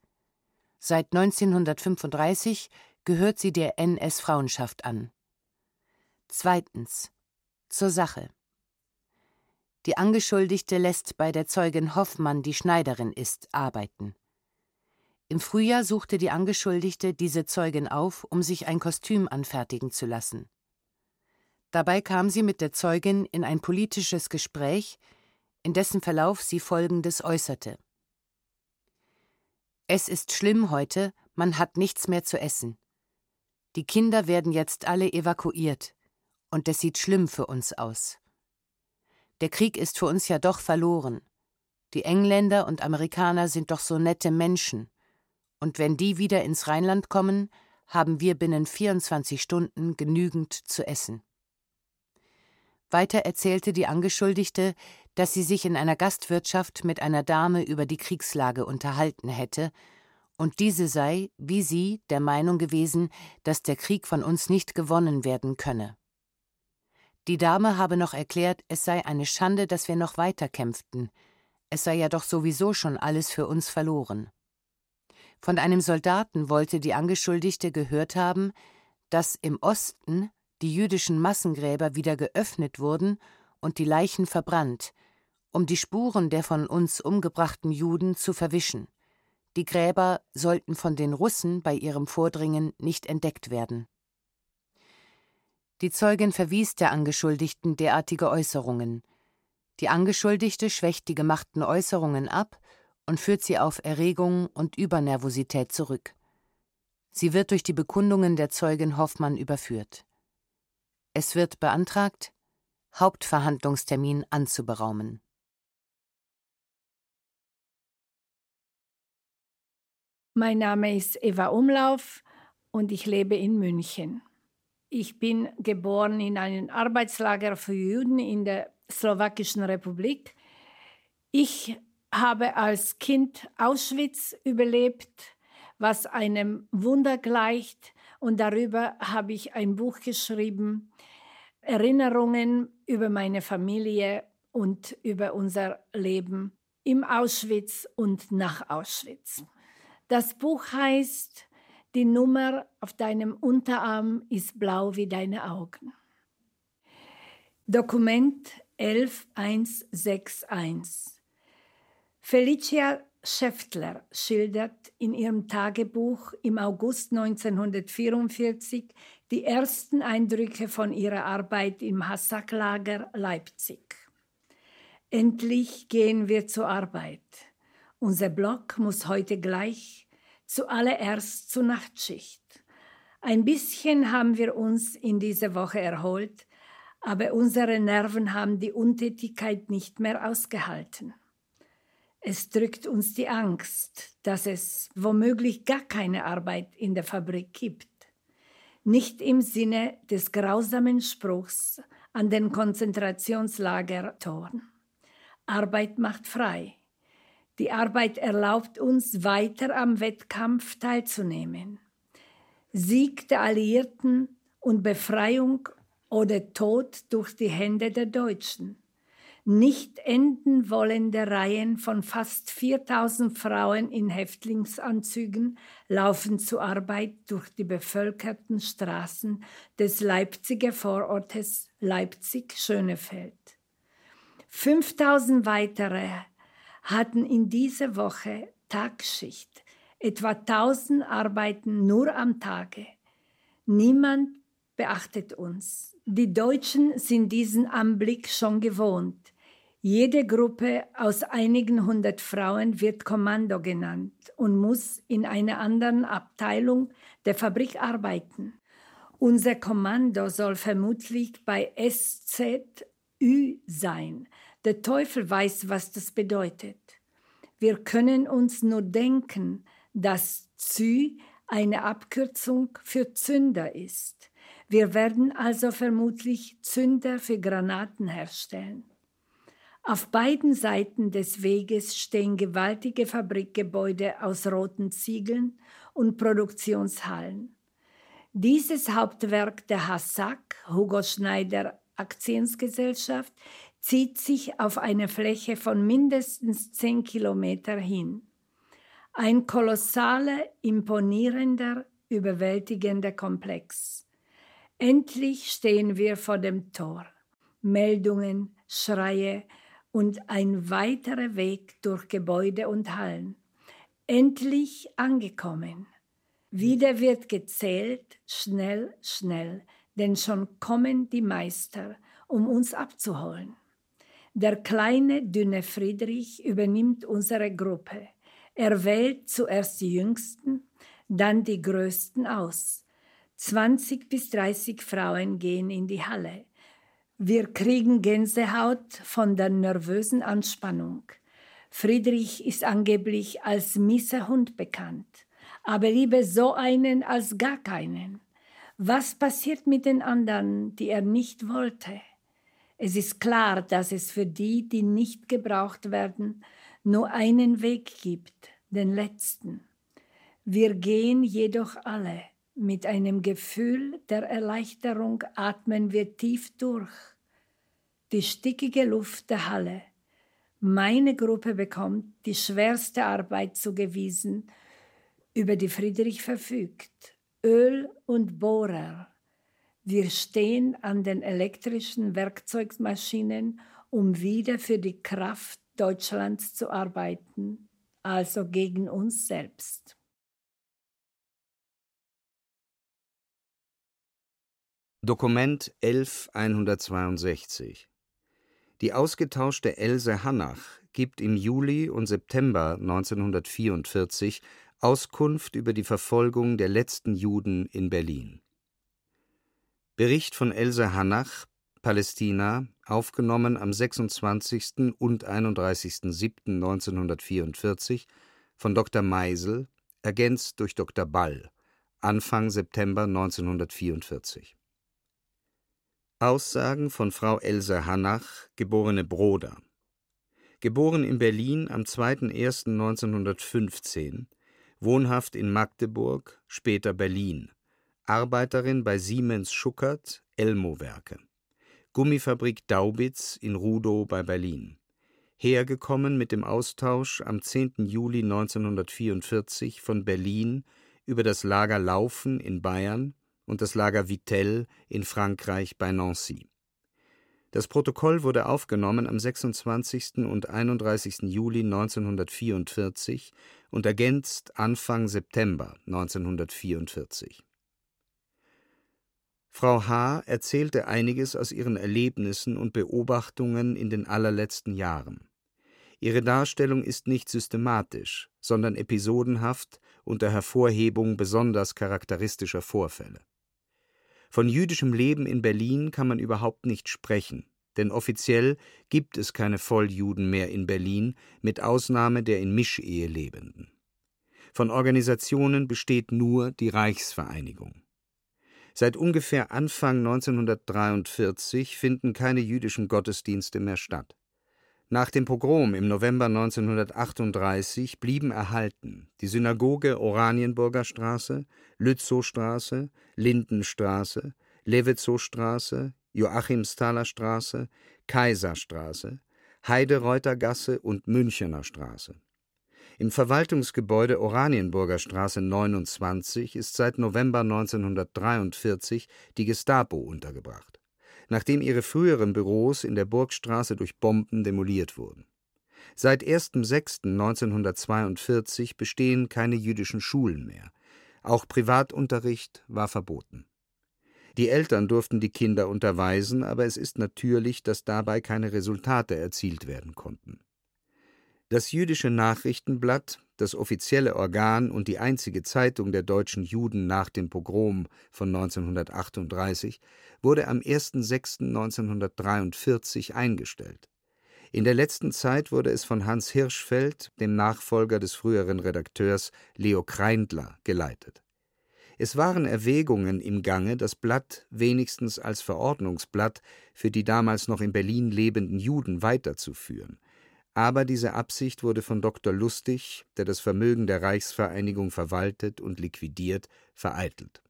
[SPEAKER 3] Seit 1935 gehört sie der NS-Frauenschaft an. Zweitens. Zur Sache. Die Angeschuldigte lässt bei der Zeugin Hoffmann, die Schneiderin ist, arbeiten. Im Frühjahr suchte die Angeschuldigte diese Zeugin auf, um sich ein Kostüm anfertigen zu lassen. Dabei kam sie mit der Zeugin in ein politisches Gespräch, in dessen Verlauf sie Folgendes äußerte. Es ist schlimm heute, man hat nichts mehr zu essen. Die Kinder werden jetzt alle evakuiert, und es sieht schlimm für uns aus. Der Krieg ist für uns ja doch verloren. Die Engländer und Amerikaner sind doch so nette Menschen, und wenn die wieder ins Rheinland kommen, haben wir binnen 24 Stunden genügend zu essen. Weiter erzählte die Angeschuldigte, dass sie sich in einer Gastwirtschaft mit einer Dame über die Kriegslage unterhalten hätte, und diese sei, wie sie, der Meinung gewesen, dass der Krieg von uns nicht gewonnen werden könne. Die Dame habe noch erklärt, es sei eine Schande, dass wir noch weiter kämpften, es sei ja doch sowieso schon alles für uns verloren. Von einem Soldaten wollte die Angeschuldigte gehört haben, dass im Osten die jüdischen Massengräber wieder geöffnet wurden und die Leichen verbrannt, um die Spuren der von uns umgebrachten Juden zu verwischen. Die Gräber sollten von den Russen bei ihrem Vordringen nicht entdeckt werden. Die Zeugin verwies der Angeschuldigten derartige Äußerungen. Die Angeschuldigte schwächt die gemachten Äußerungen ab und führt sie auf Erregung und Übernervosität zurück. Sie wird durch die Bekundungen der Zeugin Hoffmann überführt. Es wird beantragt, Hauptverhandlungstermin anzuberaumen.
[SPEAKER 5] Mein Name ist Eva Umlauf und ich lebe in München. Ich bin geboren in einem Arbeitslager für Juden in der Slowakischen Republik. Ich habe als Kind Auschwitz überlebt, was einem Wunder gleicht. Und darüber habe ich ein Buch geschrieben, Erinnerungen über meine Familie und über unser Leben im Auschwitz und nach Auschwitz. Das Buch heißt Die Nummer auf deinem Unterarm ist blau wie deine Augen. Dokument 11161 Felicia Schäftler schildert in ihrem Tagebuch im August 1944 die ersten Eindrücke von ihrer Arbeit im Hassack-Lager Leipzig. Endlich gehen wir zur Arbeit Unser Block muss heute gleich zuallererst zur Nachtschicht. Ein bisschen haben wir uns in dieser Woche erholt, aber unsere Nerven haben die Untätigkeit nicht mehr ausgehalten. Es drückt uns die Angst, dass es womöglich gar keine Arbeit in der Fabrik gibt. Nicht im Sinne des grausamen Spruchs an den Konzentrationslagertoren. Arbeit macht frei. Die Arbeit erlaubt uns weiter am Wettkampf teilzunehmen. Sieg der Alliierten und Befreiung oder Tod durch die Hände der Deutschen. Nicht enden wollende Reihen von fast 4000 Frauen in Häftlingsanzügen laufen zur Arbeit durch die bevölkerten Straßen des Leipziger Vorortes Leipzig-Schönefeld. 5000 weitere hatten in dieser Woche Tagschicht etwa 1000 arbeiten nur am Tage. Niemand beachtet uns. Die Deutschen sind diesen Anblick schon gewohnt. Jede Gruppe aus einigen hundert Frauen wird Kommando genannt und muss in einer anderen Abteilung der Fabrik arbeiten. Unser Kommando soll vermutlich bei SZÜ sein. Der Teufel weiß, was das bedeutet. Wir können uns nur denken, dass Zü eine Abkürzung für Zünder ist. Wir werden also vermutlich Zünder für Granaten herstellen. Auf beiden Seiten des Weges stehen gewaltige Fabrikgebäude aus roten Ziegeln und Produktionshallen. Dieses Hauptwerk der Hassak, Hugo Schneider Aktiensgesellschaft, zieht sich auf eine Fläche von mindestens zehn Kilometer hin. Ein kolossaler, imponierender, überwältigender Komplex. Endlich stehen wir vor dem Tor. Meldungen, Schreie und ein weiterer Weg durch Gebäude und Hallen. Endlich angekommen. Wieder wird gezählt, schnell, schnell, denn schon kommen die Meister, um uns abzuholen. Der kleine, dünne Friedrich übernimmt unsere Gruppe. Er wählt zuerst die Jüngsten, dann die Größten aus. 20 bis 30 Frauen gehen in die Halle. Wir kriegen Gänsehaut von der nervösen Anspannung. Friedrich ist angeblich als mieser Hund bekannt, aber lieber so einen als gar keinen. Was passiert mit den anderen, die er nicht wollte? Es ist klar, dass es für die, die nicht gebraucht werden, nur einen Weg gibt, den letzten. Wir gehen jedoch alle. Mit einem Gefühl der Erleichterung atmen wir tief durch. Die stickige Luft der Halle. Meine Gruppe bekommt die schwerste Arbeit zugewiesen, über die Friedrich verfügt. Öl und Bohrer. Wir stehen an den elektrischen Werkzeugmaschinen, um wieder für die Kraft Deutschlands zu arbeiten, also gegen uns selbst.
[SPEAKER 2] Dokument 11162 Die ausgetauschte Else Hannach gibt im Juli und September 1944 Auskunft über die Verfolgung der letzten Juden in Berlin. Bericht von Else Hannach, Palästina, aufgenommen am 26. und 31.07.1944 von Dr. Meisel, ergänzt durch Dr. Ball, Anfang September 1944. Aussagen von Frau Else Hannach, geborene Broder. Geboren in Berlin am 2.1.1915, wohnhaft in Magdeburg, später Berlin, Arbeiterin bei Siemens Schuckert, Elmo-Werke. Gummifabrik Daubitz in Rudow bei Berlin. Hergekommen mit dem Austausch am 10. Juli 1944 von Berlin über das Lager Laufen in Bayern und das Lager Vittel in Frankreich bei Nancy. Das Protokoll wurde aufgenommen am 26. und 31. Juli 1944 und ergänzt Anfang September 1944 Frau H. erzählte einiges aus ihren Erlebnissen und Beobachtungen in den allerletzten Jahren. Ihre Darstellung ist nicht systematisch, sondern episodenhaft unter Hervorhebung besonders charakteristischer Vorfälle. Von jüdischem Leben in Berlin kann man überhaupt nicht sprechen, denn offiziell gibt es keine Volljuden mehr in Berlin, mit Ausnahme der in Mischehe Lebenden. Von Organisationen besteht nur die Reichsvereinigung. Seit ungefähr Anfang 1943 finden keine jüdischen Gottesdienste mehr statt. Nach dem Pogrom im November 1938 blieben erhalten die Synagoge Oranienburger Straße, Lützowstraße, Lindenstraße, Lewitzowstraße, Joachimsthaler Straße, Kaiserstraße, Heidereutergasse und Münchener Straße. Im Verwaltungsgebäude Oranienburger Straße 29 ist seit November 1943 die Gestapo untergebracht, nachdem ihre früheren Büros in der Burgstraße durch Bomben demoliert wurden. Seit 1.6.1942 bestehen keine jüdischen Schulen mehr. Auch Privatunterricht war verboten. Die Eltern durften die Kinder unterweisen, aber es ist natürlich, dass dabei keine Resultate erzielt werden konnten. Das jüdische Nachrichtenblatt, das offizielle Organ und die einzige Zeitung der deutschen Juden nach dem Pogrom von 1938, wurde am 1.6.1943 eingestellt. In der letzten Zeit wurde es von Hans Hirschfeld, dem Nachfolger des früheren Redakteurs Leo Kreindler, geleitet. Es waren Erwägungen im Gange, das Blatt wenigstens als Verordnungsblatt für die damals noch in Berlin lebenden Juden weiterzuführen. Aber diese Absicht wurde von Dr. Lustig, der das Vermögen der Reichsvereinigung verwaltet und liquidiert, vereitelt.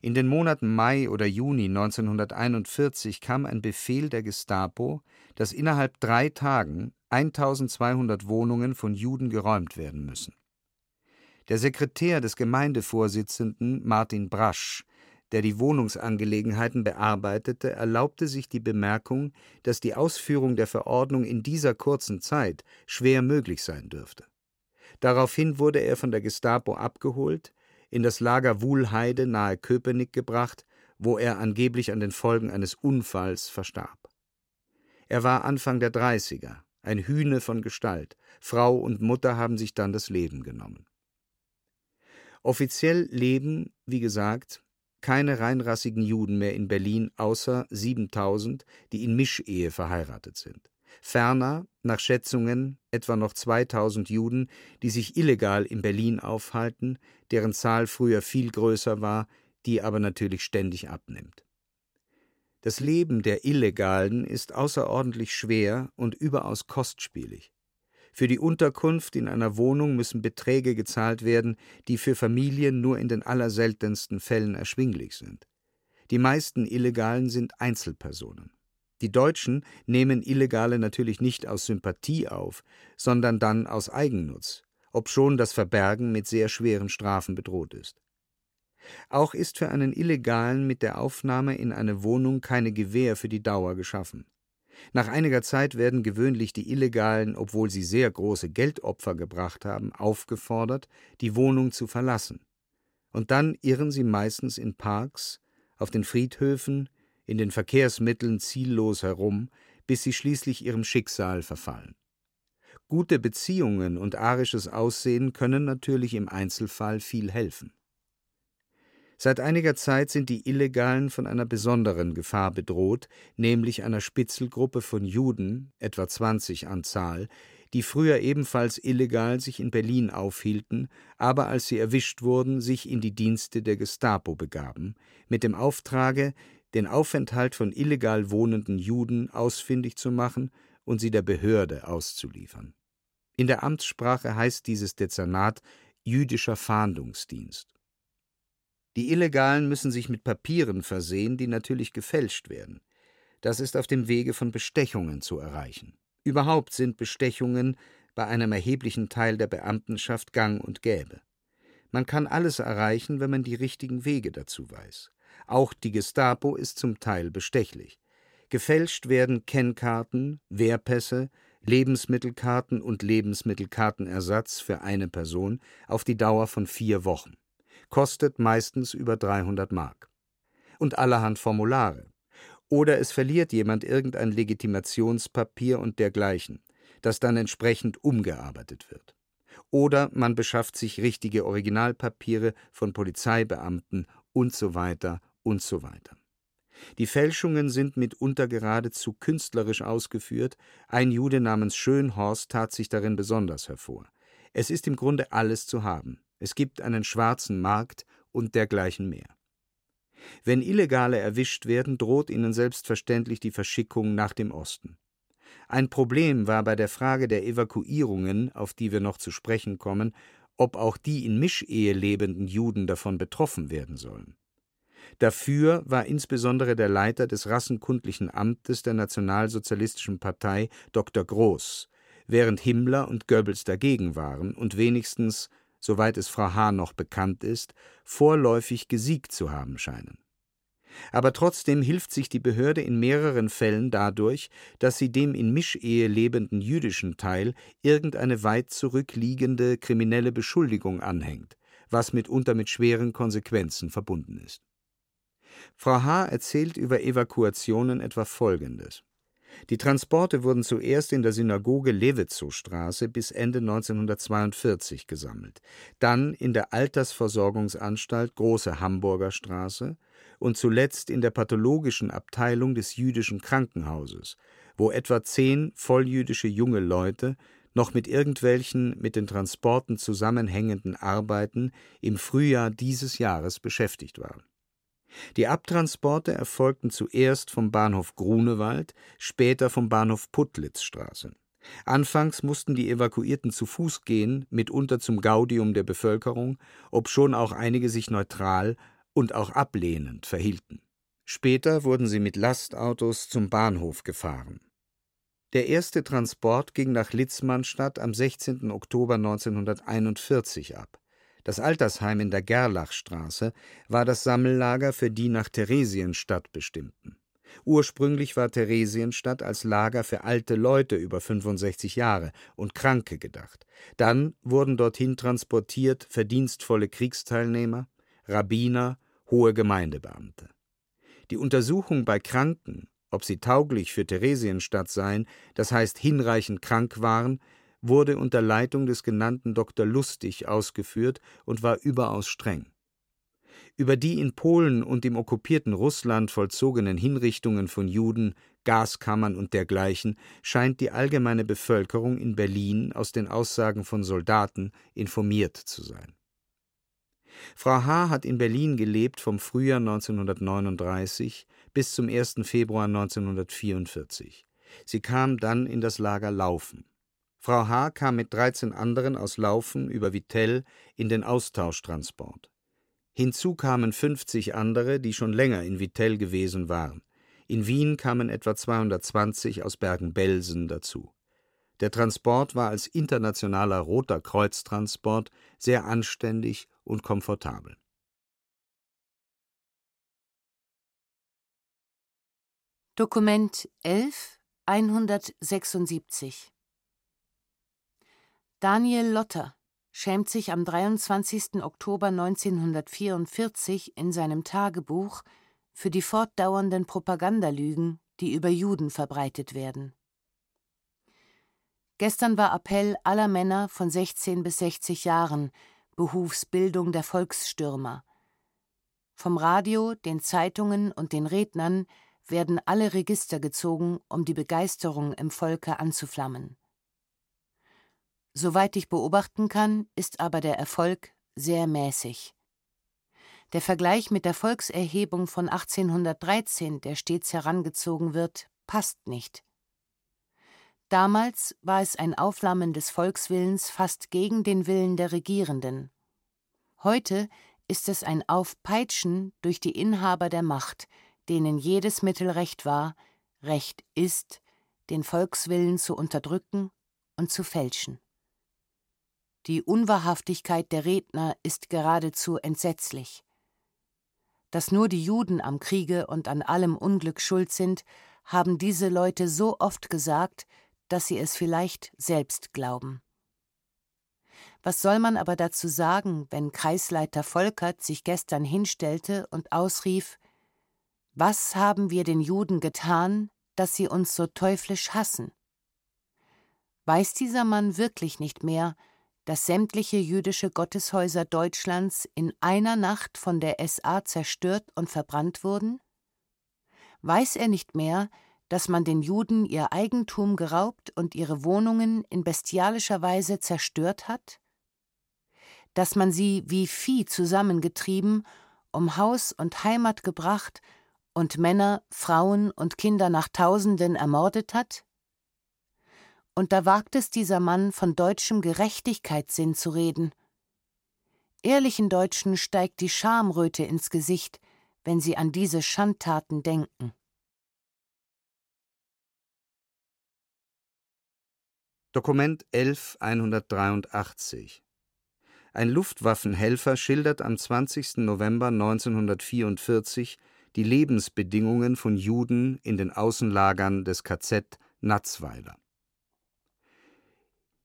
[SPEAKER 2] In den Monaten Mai oder Juni 1941 kam ein Befehl der Gestapo, dass innerhalb drei Tagen 1200 Wohnungen von Juden geräumt werden müssen. Der Sekretär des Gemeindevorsitzenden Martin Brasch, der die Wohnungsangelegenheiten bearbeitete, erlaubte sich die Bemerkung, dass die Ausführung der Verordnung in dieser kurzen Zeit schwer möglich sein dürfte. Daraufhin wurde er von der Gestapo abgeholt, in das Lager Wuhlheide nahe Köpenick gebracht, wo er angeblich an den Folgen eines Unfalls verstarb. Er war Anfang der Dreißiger, ein Hühne von Gestalt, Frau und Mutter haben sich dann das Leben genommen. Offiziell leben, wie gesagt, keine reinrassigen Juden mehr in Berlin außer 7000, die in Mischehe verheiratet sind. Ferner, nach Schätzungen, etwa noch 2000 Juden, die sich illegal in Berlin aufhalten, deren Zahl früher viel größer war, die aber natürlich ständig abnimmt. Das Leben der Illegalen ist außerordentlich schwer und überaus kostspielig. Für die Unterkunft in einer Wohnung müssen Beträge gezahlt werden, die für Familien nur in den allerseltensten Fällen erschwinglich sind. Die meisten Illegalen sind Einzelpersonen. Die Deutschen nehmen Illegale natürlich nicht aus Sympathie auf, sondern dann aus Eigennutz, obschon das Verbergen mit sehr schweren Strafen bedroht ist. Auch ist für einen Illegalen mit der Aufnahme in eine Wohnung keine Gewähr für die Dauer geschaffen. Nach einiger Zeit werden gewöhnlich die Illegalen, obwohl sie sehr große Geldopfer gebracht haben, aufgefordert, die Wohnung zu verlassen. Und dann irren sie meistens in Parks, auf den Friedhöfen, in den Verkehrsmitteln ziellos herum, bis sie schließlich ihrem Schicksal verfallen. Gute Beziehungen und arisches Aussehen können natürlich im Einzelfall viel helfen. Seit einiger Zeit sind die Illegalen von einer besonderen Gefahr bedroht, nämlich einer Spitzelgruppe von Juden, etwa 20 an Zahl, die früher ebenfalls illegal sich in Berlin aufhielten, aber als sie erwischt wurden, sich in die Dienste der Gestapo begaben, mit dem Auftrage, den Aufenthalt von illegal wohnenden Juden ausfindig zu machen und sie der Behörde auszuliefern. In der Amtssprache heißt dieses Dezernat jüdischer Fahndungsdienst. Die Illegalen müssen sich mit Papieren versehen, die natürlich gefälscht werden. Das ist auf dem Wege von Bestechungen zu erreichen. Überhaupt sind Bestechungen bei einem erheblichen Teil der Beamtenschaft gang und gäbe. Man kann alles erreichen, wenn man die richtigen Wege dazu weiß. Auch die Gestapo ist zum Teil bestechlich. Gefälscht werden Kennkarten, Wehrpässe, Lebensmittelkarten und Lebensmittelkartenersatz für eine Person auf die Dauer von vier Wochen kostet meistens über 300 Mark. Und allerhand Formulare. Oder es verliert jemand irgendein Legitimationspapier und dergleichen, das dann entsprechend umgearbeitet wird. Oder man beschafft sich richtige Originalpapiere von Polizeibeamten und so weiter und so weiter. Die Fälschungen sind mitunter geradezu künstlerisch ausgeführt, ein Jude namens Schönhorst tat sich darin besonders hervor. Es ist im Grunde alles zu haben. Es gibt einen schwarzen Markt und dergleichen mehr. Wenn Illegale erwischt werden, droht ihnen selbstverständlich die Verschickung nach dem Osten. Ein Problem war bei der Frage der Evakuierungen, auf die wir noch zu sprechen kommen, ob auch die in Mischehe lebenden Juden davon betroffen werden sollen. Dafür war insbesondere der Leiter des rassenkundlichen Amtes der Nationalsozialistischen Partei Dr. Groß, während Himmler und Goebbels dagegen waren und wenigstens, soweit es Frau Hahn noch bekannt ist, vorläufig gesiegt zu haben scheinen. Aber trotzdem hilft sich die Behörde in mehreren Fällen dadurch, dass sie dem in Mischehe lebenden jüdischen Teil irgendeine weit zurückliegende kriminelle Beschuldigung anhängt, was mitunter mit schweren Konsequenzen verbunden ist. Frau H. erzählt über Evakuationen etwa Folgendes: Die Transporte wurden zuerst in der Synagoge Lewitzow-Straße bis Ende 1942 gesammelt, dann in der Altersversorgungsanstalt Große Hamburger Straße und zuletzt in der pathologischen Abteilung des jüdischen Krankenhauses, wo etwa zehn volljüdische junge Leute noch mit irgendwelchen mit den Transporten zusammenhängenden Arbeiten im Frühjahr dieses Jahres beschäftigt waren die Abtransporte erfolgten zuerst vom Bahnhof Grunewald, später vom Bahnhof Puttlitzstraße. Anfangs mussten die Evakuierten zu Fuß gehen, mitunter zum Gaudium der Bevölkerung, obschon auch einige sich neutral und auch ablehnend verhielten. Später wurden sie mit Lastautos zum Bahnhof gefahren. Der erste Transport ging nach Litzmannstadt am 16. Oktober 1941 ab. Das Altersheim in der Gerlachstraße war das Sammellager für die nach Theresienstadt bestimmten. Ursprünglich war Theresienstadt als Lager für alte Leute über 65 Jahre und Kranke gedacht. Dann wurden dorthin transportiert verdienstvolle Kriegsteilnehmer, Rabbiner, hohe Gemeindebeamte. Die Untersuchung bei Kranken, ob sie tauglich für Theresienstadt seien, das heißt hinreichend krank waren, wurde unter Leitung des genannten Dr. Lustig ausgeführt und war überaus streng. Über die in Polen und im okkupierten Russland vollzogenen Hinrichtungen von Juden, Gaskammern und dergleichen scheint die allgemeine Bevölkerung in Berlin aus den Aussagen von Soldaten informiert zu sein. Frau H. hat in Berlin gelebt vom Frühjahr 1939 bis zum 1. Februar 1944. Sie kam dann in das Lager Laufen. Frau H. kam mit 13 anderen aus Laufen über Vitell in den Austauschtransport. Hinzu kamen 50 andere, die schon länger in Vitell gewesen waren. In Wien kamen etwa 220 aus Bergen-Belsen dazu. Der Transport war als internationaler Roter Kreuztransport sehr anständig und komfortabel.
[SPEAKER 3] Dokument 11 176 Daniel Lotter schämt sich am 23. Oktober 1944 in seinem Tagebuch für die fortdauernden Propagandalügen, die über Juden verbreitet werden. Gestern war Appell aller Männer von 16 bis 60 Jahren, Behufsbildung der Volksstürmer. Vom Radio, den Zeitungen und den Rednern werden alle Register gezogen, um die Begeisterung im Volke anzuflammen. Soweit ich beobachten kann, ist aber der Erfolg sehr mäßig. Der Vergleich mit der Volkserhebung von 1813, der stets herangezogen wird, passt nicht. Damals war es ein Aufflammen des Volkswillens fast gegen den Willen der Regierenden. Heute ist es ein Aufpeitschen durch die Inhaber der Macht, denen jedes Mittel recht war, recht ist, den Volkswillen zu unterdrücken und zu fälschen. Die Unwahrhaftigkeit der Redner ist geradezu entsetzlich. Dass nur die Juden am Kriege und an allem Unglück schuld sind, haben diese Leute so oft gesagt, dass sie es vielleicht selbst glauben. Was soll man aber dazu sagen, wenn Kreisleiter Volkert sich gestern hinstellte und ausrief Was haben wir den Juden getan, dass sie uns so teuflisch hassen? Weiß dieser Mann wirklich nicht mehr, dass sämtliche jüdische Gotteshäuser Deutschlands in einer Nacht von der SA zerstört und verbrannt wurden? Weiß er nicht mehr, dass man den Juden ihr Eigentum geraubt und ihre Wohnungen in bestialischer Weise zerstört hat? Dass man sie wie Vieh zusammengetrieben, um Haus und Heimat gebracht und Männer, Frauen und Kinder nach Tausenden ermordet hat? Und da wagt es dieser Mann, von deutschem Gerechtigkeitssinn zu reden. Ehrlichen Deutschen steigt die Schamröte ins Gesicht, wenn sie an diese Schandtaten denken.
[SPEAKER 2] Dokument 11183 Ein Luftwaffenhelfer schildert am 20. November 1944 die Lebensbedingungen von Juden in den Außenlagern des KZ Natzweiler.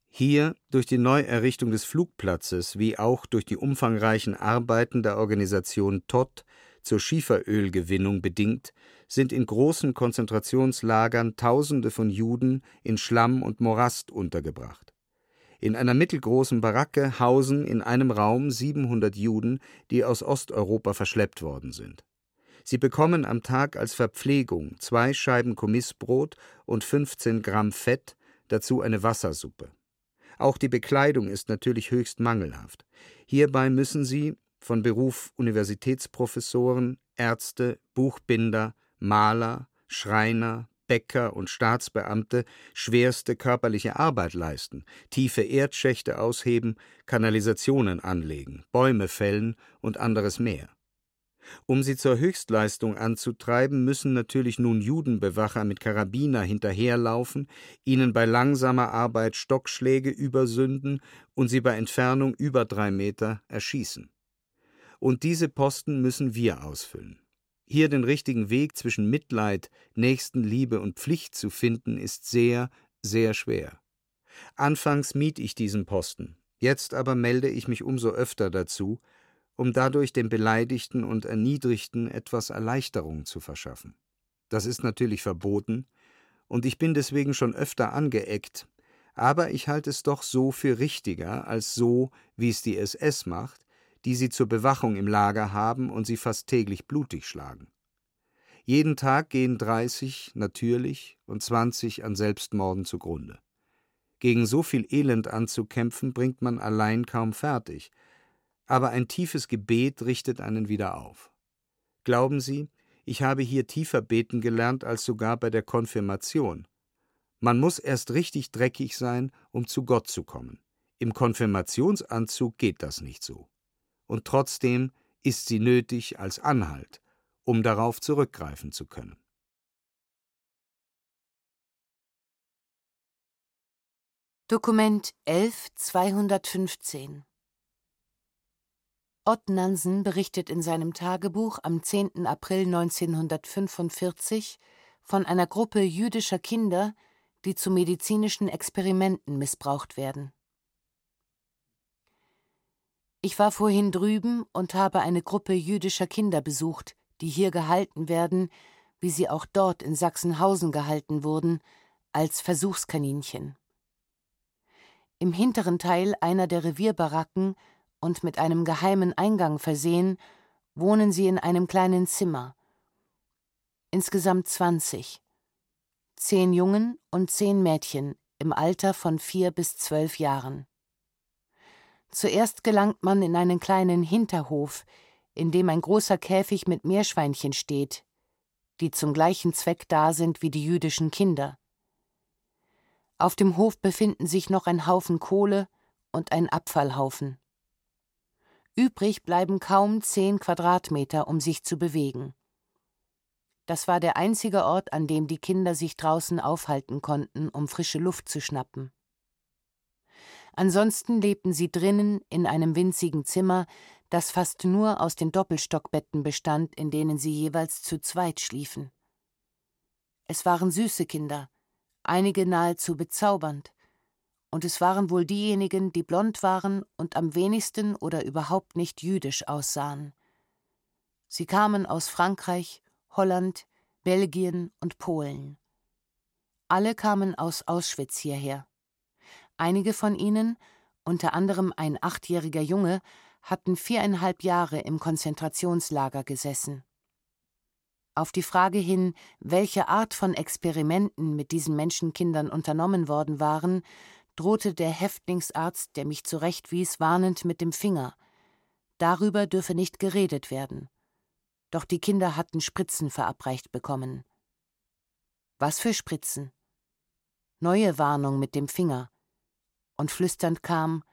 [SPEAKER 2] Hier, durch die Neuerrichtung des Flugplatzes wie auch durch die umfangreichen Arbeiten der Organisation Todt zur Schieferölgewinnung bedingt, sind in großen Konzentrationslagern Tausende von Juden in Schlamm und Morast untergebracht. In einer mittelgroßen Baracke hausen in einem Raum 700 Juden, die aus Osteuropa verschleppt worden sind. Sie bekommen am Tag als Verpflegung zwei Scheiben Kommissbrot und 15 Gramm Fett, dazu eine Wassersuppe. Auch die Bekleidung ist natürlich höchst mangelhaft. Hierbei müssen sie, von Beruf Universitätsprofessoren, Ärzte, Buchbinder, Maler, Schreiner, Bäcker und Staatsbeamte schwerste körperliche Arbeit leisten, tiefe Erdschächte ausheben, Kanalisationen anlegen, Bäume fällen und anderes mehr. Um sie zur Höchstleistung anzutreiben, müssen natürlich nun Judenbewacher mit Karabiner hinterherlaufen, ihnen bei langsamer Arbeit Stockschläge übersünden und sie bei Entfernung über drei Meter erschießen. Und diese Posten müssen wir ausfüllen. Hier den richtigen Weg zwischen Mitleid, Nächstenliebe und Pflicht zu finden, ist sehr, sehr schwer. Anfangs mied ich diesen Posten, jetzt aber melde ich mich umso öfter dazu, um dadurch dem Beleidigten und Erniedrigten etwas Erleichterung zu verschaffen. Das ist natürlich verboten, und ich bin deswegen schon öfter angeeckt, aber ich halte es doch so für richtiger als so, wie es die SS macht, die sie zur Bewachung im Lager haben und sie fast täglich blutig schlagen. Jeden Tag gehen 30 natürlich und 20 an Selbstmorden zugrunde. Gegen so viel Elend anzukämpfen, bringt man allein kaum fertig, aber ein tiefes Gebet richtet einen wieder auf. Glauben Sie, ich habe hier tiefer beten gelernt als sogar bei der Konfirmation. Man muss erst richtig dreckig sein, um zu Gott zu kommen. Im Konfirmationsanzug geht das nicht so und trotzdem ist sie nötig als Anhalt, um darauf zurückgreifen zu können.
[SPEAKER 3] Dokument 11215 Ott Nansen berichtet in seinem Tagebuch am 10. April 1945 von einer Gruppe jüdischer Kinder, die zu medizinischen Experimenten missbraucht werden. Ich war vorhin drüben und habe eine Gruppe jüdischer Kinder besucht, die hier gehalten werden, wie sie auch dort in Sachsenhausen gehalten wurden, als Versuchskaninchen. Im hinteren Teil einer der Revierbaracken und mit einem geheimen Eingang versehen, wohnen sie in einem kleinen Zimmer. Insgesamt zwanzig. Zehn Jungen und zehn Mädchen im Alter von vier bis zwölf Jahren. Zuerst gelangt man in einen kleinen Hinterhof, in dem ein großer Käfig mit Meerschweinchen steht, die zum gleichen Zweck da sind wie die jüdischen Kinder. Auf dem Hof befinden sich noch ein Haufen Kohle und ein Abfallhaufen. Übrig bleiben kaum zehn Quadratmeter, um sich zu bewegen. Das war der einzige Ort, an dem die Kinder sich draußen aufhalten konnten, um frische Luft zu schnappen. Ansonsten lebten sie drinnen in einem winzigen Zimmer, das fast nur aus den Doppelstockbetten bestand, in denen sie jeweils zu zweit schliefen. Es waren süße Kinder, einige nahezu bezaubernd, und es waren wohl diejenigen, die blond waren und am wenigsten oder überhaupt nicht jüdisch aussahen. Sie kamen aus Frankreich Holland, Belgien und Polen. Alle kamen aus Auschwitz hierher. Einige von ihnen, unter anderem ein achtjähriger Junge, hatten viereinhalb Jahre im Konzentrationslager gesessen. Auf die Frage hin, welche Art von Experimenten mit diesen Menschenkindern unternommen worden waren, drohte der Häftlingsarzt, der mich zurechtwies, warnend mit dem Finger. Darüber dürfe nicht geredet werden. Doch die Kinder hatten Spritzen verabreicht bekommen. Was für Spritzen? Neue Warnung mit dem Finger. Und flüsternd kam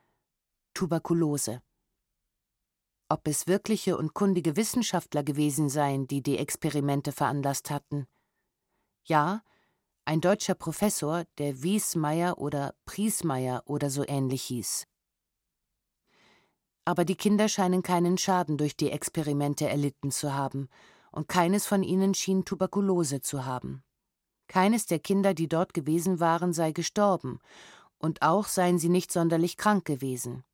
[SPEAKER 3] Tuberkulose. Ob es wirkliche und kundige Wissenschaftler gewesen seien, die die Experimente veranlasst hatten? Ja, ein deutscher Professor, der Wiesmeier oder Priesmeier oder so ähnlich hieß. Aber die Kinder scheinen keinen Schaden durch die Experimente erlitten zu haben, und keines von ihnen schien Tuberkulose zu haben. Keines der Kinder, die dort gewesen waren, sei gestorben, und auch seien sie nicht sonderlich krank gewesen.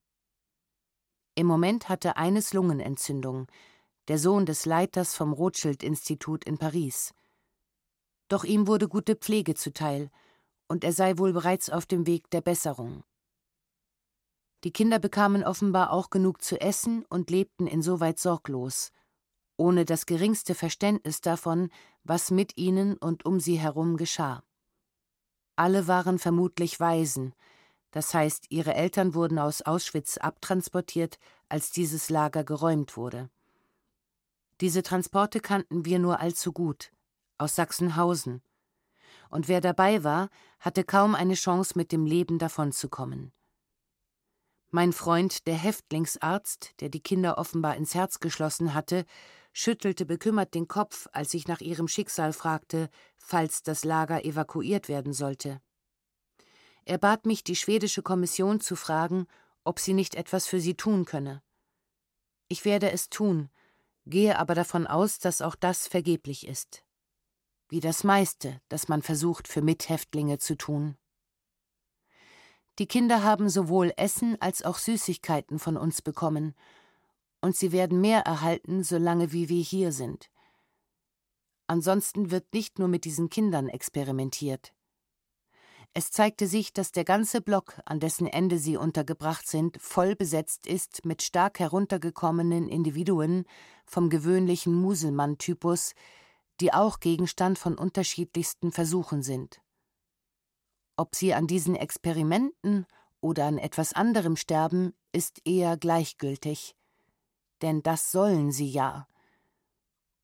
[SPEAKER 3] Im Moment hatte eines Lungenentzündung, der Sohn des Leiters vom Rothschild-Institut in Paris. Doch ihm wurde gute Pflege zuteil, und er sei wohl bereits auf dem Weg der Besserung. Die Kinder bekamen offenbar auch genug zu essen und lebten insoweit sorglos, ohne das geringste Verständnis davon, was mit ihnen und um sie herum geschah. Alle waren vermutlich Waisen, das heißt, ihre Eltern wurden aus Auschwitz abtransportiert, als dieses Lager geräumt wurde. Diese Transporte kannten wir nur allzu gut, aus Sachsenhausen. Und wer dabei war, hatte kaum eine Chance, mit dem Leben davonzukommen. Mein Freund, der Häftlingsarzt, der die Kinder offenbar ins Herz geschlossen hatte, schüttelte bekümmert den Kopf, als ich nach ihrem Schicksal fragte, falls das Lager evakuiert werden sollte. Er bat mich, die schwedische Kommission zu fragen, ob sie nicht etwas für sie tun könne. Ich werde es tun, gehe aber davon aus, dass auch das vergeblich ist. Wie das meiste, das man versucht für Mithäftlinge zu tun. Die Kinder haben sowohl Essen als auch Süßigkeiten von uns bekommen, und sie werden mehr erhalten, solange wie wir hier sind. Ansonsten wird nicht nur mit diesen Kindern experimentiert. Es zeigte sich, dass der ganze Block, an dessen Ende sie untergebracht sind, voll besetzt ist mit stark heruntergekommenen Individuen vom gewöhnlichen Muselmann-Typus, die auch Gegenstand von unterschiedlichsten Versuchen sind. Ob sie an diesen Experimenten oder an etwas anderem sterben, ist eher gleichgültig. Denn das sollen sie ja.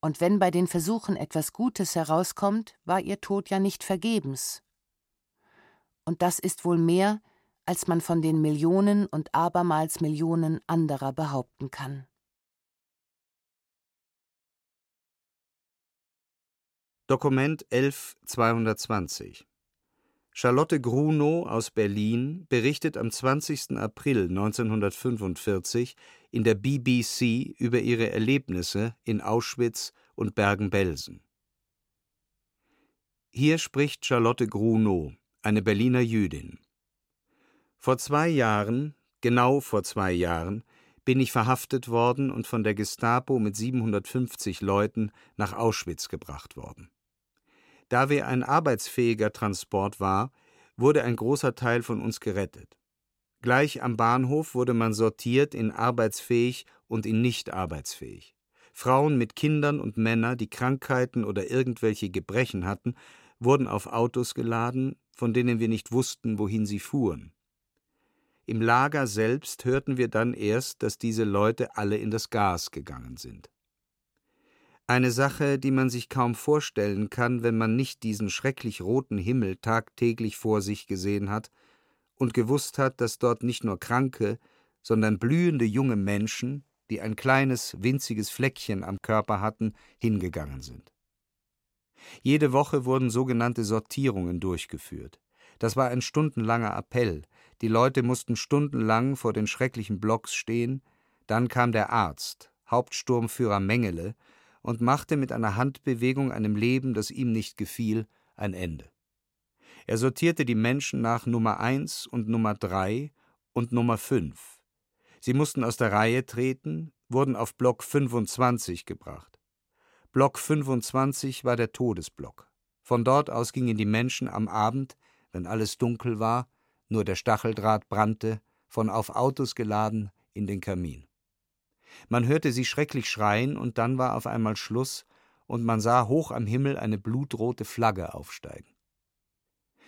[SPEAKER 3] Und wenn bei den Versuchen etwas Gutes herauskommt, war ihr Tod ja nicht vergebens und das ist wohl mehr, als man von den Millionen und abermals Millionen anderer behaupten kann.
[SPEAKER 2] Dokument 11220 Charlotte Grunow aus Berlin berichtet am 20. April 1945 in der BBC über ihre Erlebnisse in Auschwitz und Bergen-Belsen. Hier spricht Charlotte Grunow eine Berliner Jüdin. Vor zwei Jahren, genau vor zwei Jahren, bin ich verhaftet worden und von der Gestapo mit 750 Leuten nach Auschwitz gebracht worden. Da wir ein arbeitsfähiger Transport war, wurde ein großer Teil von uns gerettet. Gleich am Bahnhof wurde man sortiert in arbeitsfähig und in nicht arbeitsfähig. Frauen mit Kindern und Männer, die Krankheiten oder irgendwelche Gebrechen hatten, wurden auf Autos geladen, von denen wir nicht wussten, wohin sie fuhren. Im Lager selbst hörten wir dann erst, dass diese Leute alle in das Gas gegangen sind. Eine Sache, die man sich kaum vorstellen kann, wenn man nicht diesen schrecklich roten Himmel tagtäglich vor sich gesehen hat und gewusst hat, dass dort nicht nur kranke, sondern blühende junge Menschen, die ein kleines, winziges Fleckchen am Körper hatten, hingegangen sind. Jede Woche wurden sogenannte Sortierungen durchgeführt. Das war ein stundenlanger Appell. Die Leute mussten stundenlang vor den schrecklichen Blocks stehen. Dann kam der Arzt, Hauptsturmführer Mengele, und machte mit einer Handbewegung einem Leben, das ihm nicht gefiel, ein Ende. Er sortierte die Menschen nach Nummer 1 und Nummer 3 und Nummer 5. Sie mussten aus der Reihe treten, wurden auf Block 25 gebracht. Block 25 war der Todesblock. Von dort aus gingen die Menschen am Abend, wenn alles dunkel war, nur der Stacheldraht brannte, von auf Autos geladen, in den Kamin. Man hörte sie schrecklich schreien, und dann war auf einmal Schluss, und man sah hoch am Himmel eine blutrote Flagge aufsteigen.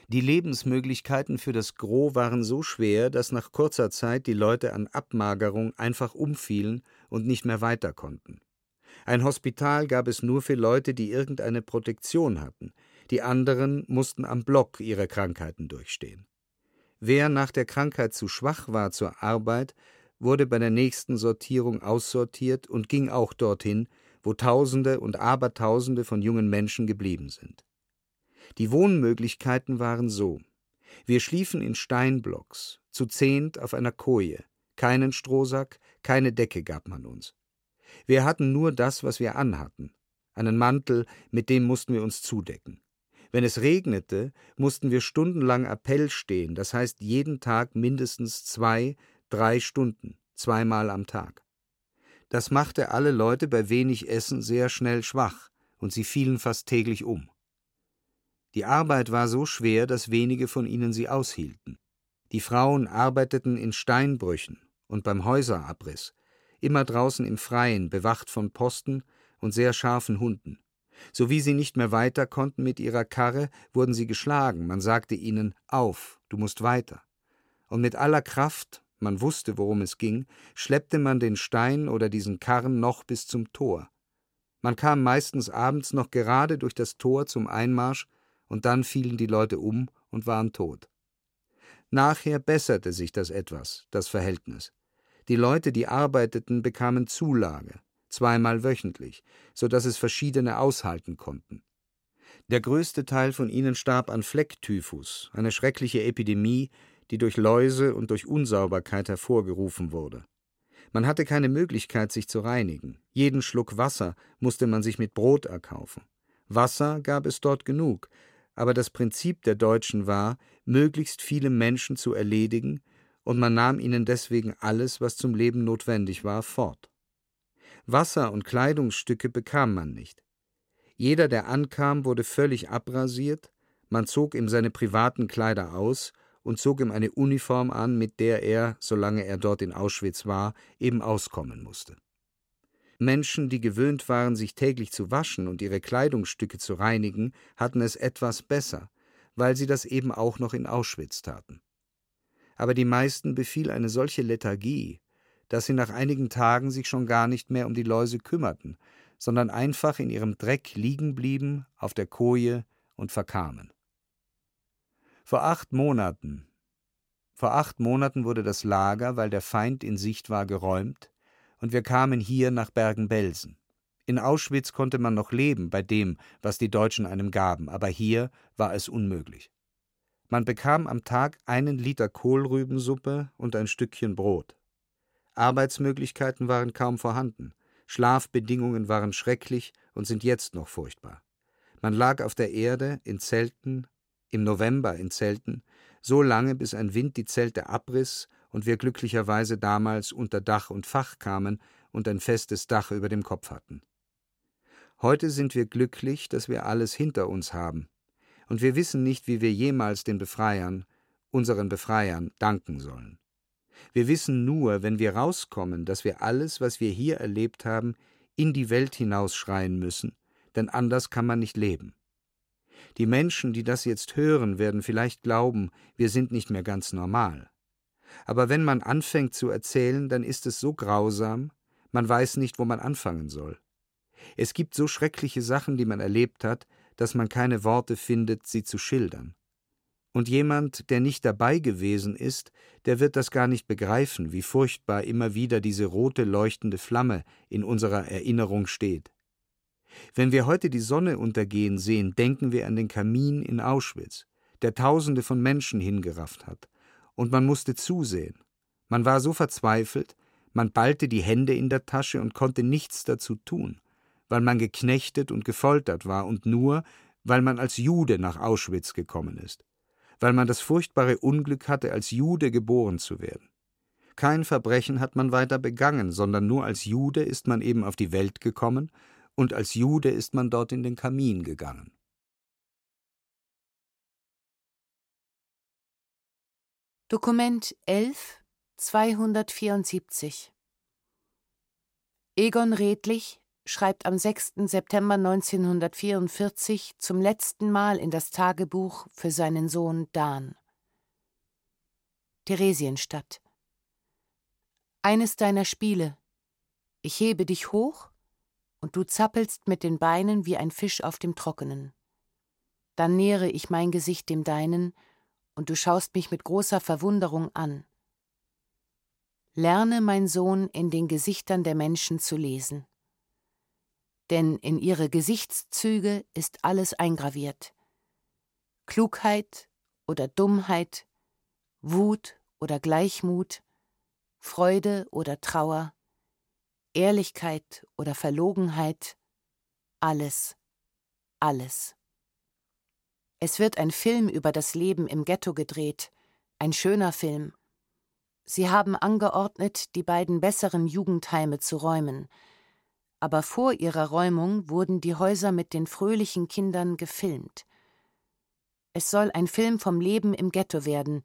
[SPEAKER 2] Die Lebensmöglichkeiten für das Gros waren so schwer, dass nach kurzer Zeit die Leute an Abmagerung einfach umfielen und nicht mehr weiter konnten. Ein Hospital gab es nur für Leute, die irgendeine Protektion hatten, die anderen mussten am Block ihre Krankheiten durchstehen. Wer nach der Krankheit zu schwach war zur Arbeit, wurde bei der nächsten Sortierung aussortiert und ging auch dorthin, wo Tausende und Abertausende von jungen Menschen geblieben sind. Die Wohnmöglichkeiten waren so. Wir schliefen in Steinblocks, zu zehnt auf einer Koje. Keinen Strohsack, keine Decke gab man uns. Wir hatten nur das, was wir anhatten. Einen Mantel, mit dem mussten wir uns zudecken. Wenn es regnete, mussten wir stundenlang Appell stehen, das heißt jeden Tag mindestens zwei, drei Stunden, zweimal am Tag. Das machte alle Leute bei wenig Essen sehr schnell schwach, und sie fielen fast täglich um. Die Arbeit war so schwer, dass wenige von ihnen sie aushielten. Die Frauen arbeiteten in Steinbrüchen und beim Häuserabriss, immer draußen im Freien, bewacht von Posten und sehr scharfen Hunden. Sowie sie nicht mehr weiter konnten mit ihrer Karre, wurden sie geschlagen, man sagte ihnen Auf, du musst weiter. Und mit aller Kraft, man wusste, worum es ging, schleppte man den Stein oder diesen Karren noch bis zum Tor. Man kam meistens abends noch gerade durch das Tor zum Einmarsch und dann fielen die Leute um und waren tot. Nachher besserte sich das etwas, das Verhältnis. Die Leute, die arbeiteten, bekamen Zulage, zweimal wöchentlich, so dass es verschiedene aushalten konnten. Der größte Teil von ihnen starb an Flecktyphus, eine schreckliche Epidemie, die durch Läuse und durch Unsauberkeit hervorgerufen wurde. Man hatte keine Möglichkeit, sich zu reinigen. Jeden Schluck Wasser musste man sich mit Brot erkaufen. Wasser gab es dort genug, aber das Prinzip der Deutschen war, möglichst viele Menschen zu erledigen, und man nahm ihnen deswegen alles, was zum Leben notwendig war, fort. Wasser und Kleidungsstücke bekam man nicht. Jeder, der ankam, wurde völlig abrasiert, man zog ihm seine privaten Kleider aus und zog ihm eine Uniform an, mit der er, solange er dort in Auschwitz war, eben auskommen musste. Menschen, die gewöhnt waren, sich täglich zu waschen und ihre Kleidungsstücke zu reinigen, hatten es etwas besser, weil sie das eben auch noch in Auschwitz taten. Aber die meisten befiel eine solche Lethargie, dass sie nach einigen Tagen sich schon gar nicht mehr um die Läuse kümmerten, sondern einfach in ihrem Dreck liegen blieben auf der Koje und verkamen. Vor acht Monaten vor acht Monaten wurde das Lager, weil der Feind in Sicht war, geräumt, und wir kamen hier nach Bergen-Belsen. In Auschwitz konnte man noch leben bei dem, was die Deutschen einem gaben, aber hier war es unmöglich. Man bekam am Tag einen Liter Kohlrübensuppe und ein Stückchen Brot. Arbeitsmöglichkeiten waren kaum vorhanden, Schlafbedingungen waren schrecklich und sind jetzt noch furchtbar. Man lag auf der Erde in Zelten, im November in Zelten, so lange, bis ein Wind die Zelte abriss und wir glücklicherweise damals unter Dach und Fach kamen und ein festes Dach über dem Kopf hatten. Heute sind wir glücklich, dass wir alles hinter uns haben, und wir wissen nicht, wie wir jemals den Befreiern, unseren Befreiern, danken sollen. Wir wissen nur, wenn wir rauskommen, dass wir alles, was wir hier erlebt haben, in die Welt hinausschreien müssen, denn anders kann man nicht leben. Die Menschen, die das jetzt hören, werden vielleicht glauben, wir sind nicht mehr ganz normal. Aber wenn man anfängt zu erzählen, dann ist es so grausam, man weiß nicht, wo man anfangen soll. Es gibt so schreckliche Sachen, die man erlebt hat, dass man keine Worte findet, sie zu schildern. Und jemand, der nicht dabei gewesen ist, der wird das gar nicht begreifen, wie furchtbar immer wieder diese rote leuchtende Flamme in unserer Erinnerung steht. Wenn wir heute die Sonne untergehen sehen, denken wir an den Kamin in Auschwitz, der Tausende von Menschen hingerafft hat, und man musste zusehen. Man war so verzweifelt, man ballte die Hände in der Tasche und konnte nichts dazu tun, weil man geknechtet und gefoltert war und nur, weil man als Jude nach Auschwitz gekommen ist, weil man das furchtbare Unglück hatte, als Jude geboren zu werden. Kein Verbrechen hat man weiter begangen, sondern nur als Jude ist man eben auf die Welt gekommen und als Jude ist man dort in den Kamin gegangen.
[SPEAKER 3] Dokument 11 274 Egon Redlich schreibt am 6. September 1944 zum letzten Mal in das Tagebuch für seinen Sohn Dan. Theresienstadt. Eines deiner Spiele. Ich hebe dich hoch und du zappelst mit den Beinen wie ein Fisch auf dem Trockenen. Dann nähere ich mein Gesicht dem deinen und du schaust mich mit großer Verwunderung an. Lerne, mein Sohn, in den Gesichtern der Menschen zu lesen. Denn in ihre Gesichtszüge ist alles eingraviert. Klugheit oder Dummheit, Wut oder Gleichmut, Freude oder Trauer, Ehrlichkeit oder Verlogenheit, alles, alles. Es wird ein Film über das Leben im Ghetto gedreht, ein schöner Film. Sie haben angeordnet, die beiden besseren Jugendheime zu räumen, aber vor ihrer Räumung wurden die Häuser mit den fröhlichen Kindern gefilmt. Es soll ein Film vom Leben im Ghetto werden,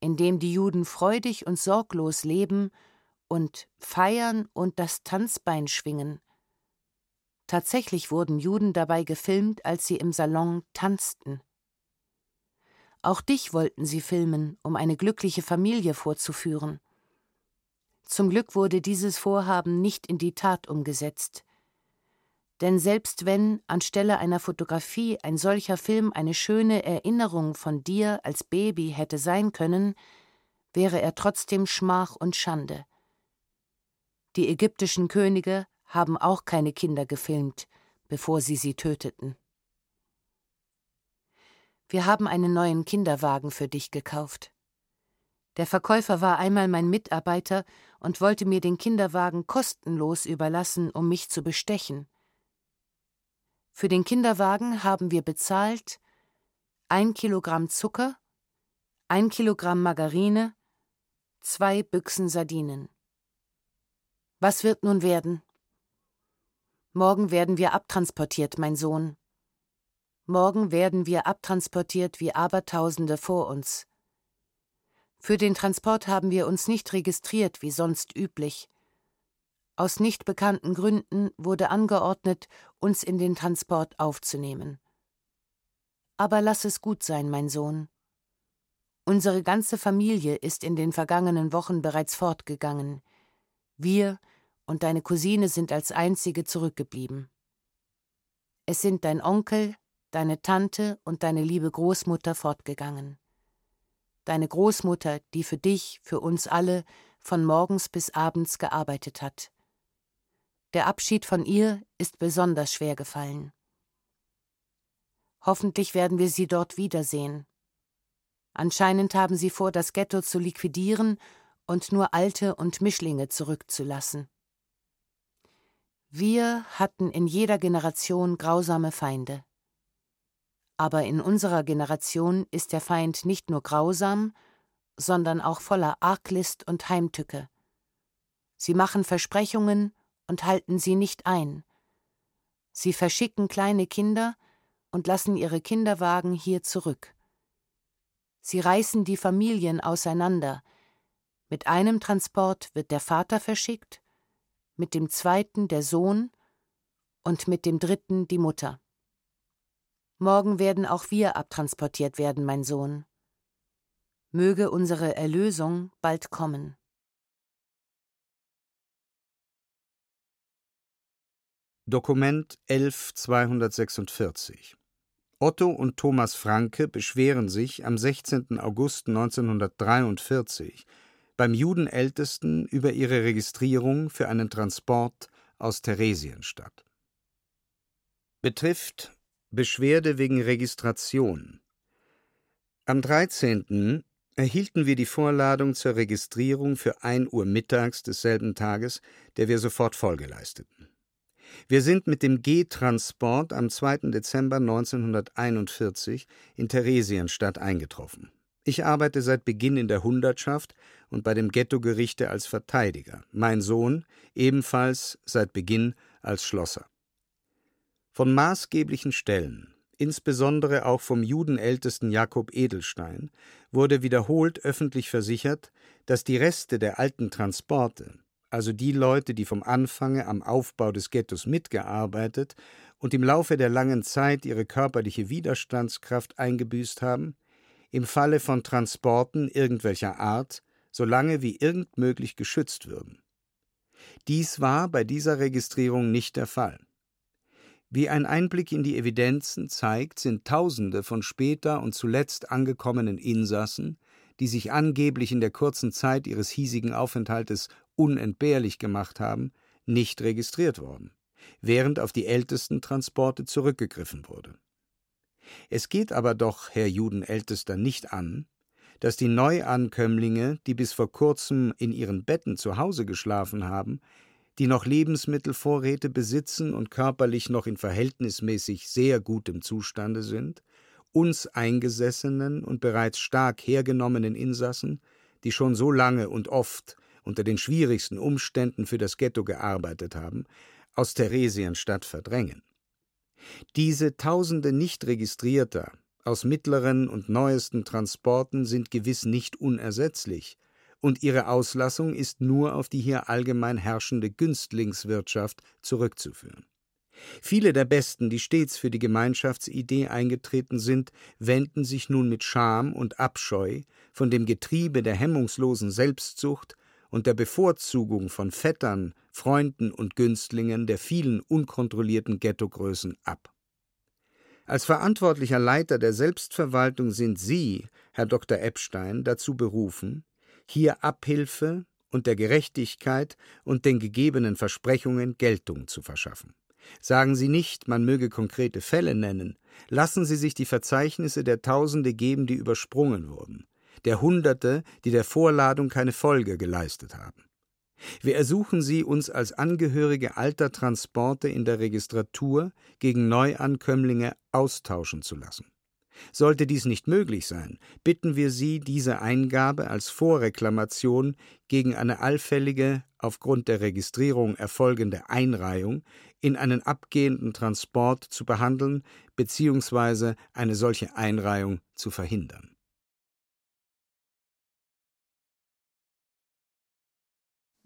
[SPEAKER 3] in dem die Juden freudig und sorglos leben und feiern und das Tanzbein schwingen. Tatsächlich wurden Juden dabei gefilmt, als sie im Salon tanzten. Auch dich wollten sie filmen, um eine glückliche Familie vorzuführen. Zum Glück wurde dieses Vorhaben nicht in die Tat umgesetzt. Denn selbst wenn anstelle einer Fotografie ein solcher Film eine schöne Erinnerung von dir als Baby hätte sein können, wäre er trotzdem Schmach und Schande. Die ägyptischen Könige haben auch keine Kinder gefilmt, bevor sie sie töteten. Wir haben einen neuen Kinderwagen für dich gekauft. Der Verkäufer war einmal mein Mitarbeiter und wollte mir den Kinderwagen kostenlos überlassen, um mich zu bestechen. Für den Kinderwagen haben wir bezahlt ein Kilogramm Zucker, ein Kilogramm Margarine, zwei Büchsen Sardinen. Was wird nun werden? Morgen werden wir abtransportiert, mein Sohn. Morgen werden wir abtransportiert wie Abertausende vor uns. Für den Transport haben wir uns nicht registriert wie sonst üblich. Aus nicht bekannten Gründen wurde angeordnet, uns in den Transport aufzunehmen. Aber lass es gut sein, mein Sohn. Unsere ganze Familie ist in den vergangenen Wochen bereits fortgegangen. Wir und deine Cousine sind als einzige zurückgeblieben. Es sind dein Onkel, deine Tante und deine liebe Großmutter fortgegangen. Deine Großmutter, die für dich, für uns alle, von morgens bis abends gearbeitet hat. Der Abschied von ihr ist besonders schwer gefallen. Hoffentlich werden wir sie dort wiedersehen. Anscheinend haben sie vor, das Ghetto zu liquidieren und nur Alte und Mischlinge zurückzulassen. Wir hatten in jeder Generation grausame Feinde. Aber in unserer Generation ist der Feind nicht nur grausam, sondern auch voller Arglist und Heimtücke. Sie machen Versprechungen und halten sie nicht ein. Sie verschicken kleine Kinder und lassen ihre Kinderwagen hier zurück. Sie reißen die Familien auseinander. Mit einem Transport wird der Vater verschickt, mit dem zweiten der Sohn und mit dem dritten die Mutter. Morgen werden auch wir abtransportiert werden, mein Sohn. Möge unsere Erlösung bald kommen.
[SPEAKER 2] Dokument 11246 Otto und Thomas Franke beschweren sich am 16. August 1943 beim Judenältesten über ihre Registrierung für einen Transport aus Theresienstadt. Betrifft Beschwerde wegen Registration. Am 13. erhielten wir die Vorladung zur Registrierung für 1 Uhr mittags desselben Tages, der wir sofort Folge leisteten. Wir sind mit dem G-Transport am 2. Dezember 1941 in Theresienstadt eingetroffen. Ich arbeite seit Beginn in der Hundertschaft und bei dem Ghettogerichte als Verteidiger, mein Sohn ebenfalls seit Beginn als Schlosser. Von maßgeblichen Stellen, insbesondere auch vom Judenältesten Jakob Edelstein, wurde wiederholt öffentlich versichert, dass die Reste der alten Transporte, also die Leute, die vom Anfange am Aufbau des Ghettos mitgearbeitet und im Laufe der langen Zeit ihre körperliche Widerstandskraft eingebüßt haben, im Falle von Transporten irgendwelcher Art so lange wie irgend möglich geschützt würden. Dies war bei dieser Registrierung nicht der Fall. Wie ein Einblick in die Evidenzen zeigt, sind Tausende von später und zuletzt angekommenen Insassen, die sich angeblich in der kurzen Zeit ihres hiesigen Aufenthaltes unentbehrlich gemacht haben, nicht registriert worden, während auf die ältesten Transporte zurückgegriffen wurde. Es geht aber doch, Herr Judenältester, nicht an, dass die Neuankömmlinge, die bis vor kurzem in ihren Betten zu Hause geschlafen haben, die noch Lebensmittelvorräte besitzen und körperlich noch in verhältnismäßig sehr gutem Zustande sind, uns eingesessenen und bereits stark hergenommenen Insassen, die schon so lange und oft unter den schwierigsten Umständen für das Ghetto gearbeitet haben, aus Theresienstadt verdrängen. Diese Tausende nicht registrierter, aus mittleren und neuesten Transporten sind gewiss nicht unersetzlich, und ihre Auslassung ist nur auf die hier allgemein herrschende Günstlingswirtschaft zurückzuführen. Viele der Besten, die stets für die Gemeinschaftsidee eingetreten sind, wenden sich nun mit Scham und Abscheu von dem Getriebe der hemmungslosen Selbstsucht und der Bevorzugung von Vettern, Freunden und Günstlingen der vielen unkontrollierten Ghettogrößen ab. Als verantwortlicher Leiter der Selbstverwaltung sind Sie, Herr Dr. Epstein, dazu berufen, hier Abhilfe und der Gerechtigkeit und den gegebenen Versprechungen Geltung zu verschaffen. Sagen Sie nicht, man möge konkrete Fälle nennen, lassen Sie sich die Verzeichnisse der Tausende geben, die übersprungen wurden, der Hunderte, die der Vorladung keine Folge geleistet haben. Wir ersuchen Sie, uns als Angehörige alter Transporte in der Registratur gegen Neuankömmlinge austauschen zu lassen. Sollte dies nicht möglich sein, bitten wir Sie, diese Eingabe als Vorreklamation gegen eine allfällige, aufgrund der Registrierung erfolgende Einreihung in einen abgehenden Transport zu behandeln bzw. eine solche Einreihung zu verhindern.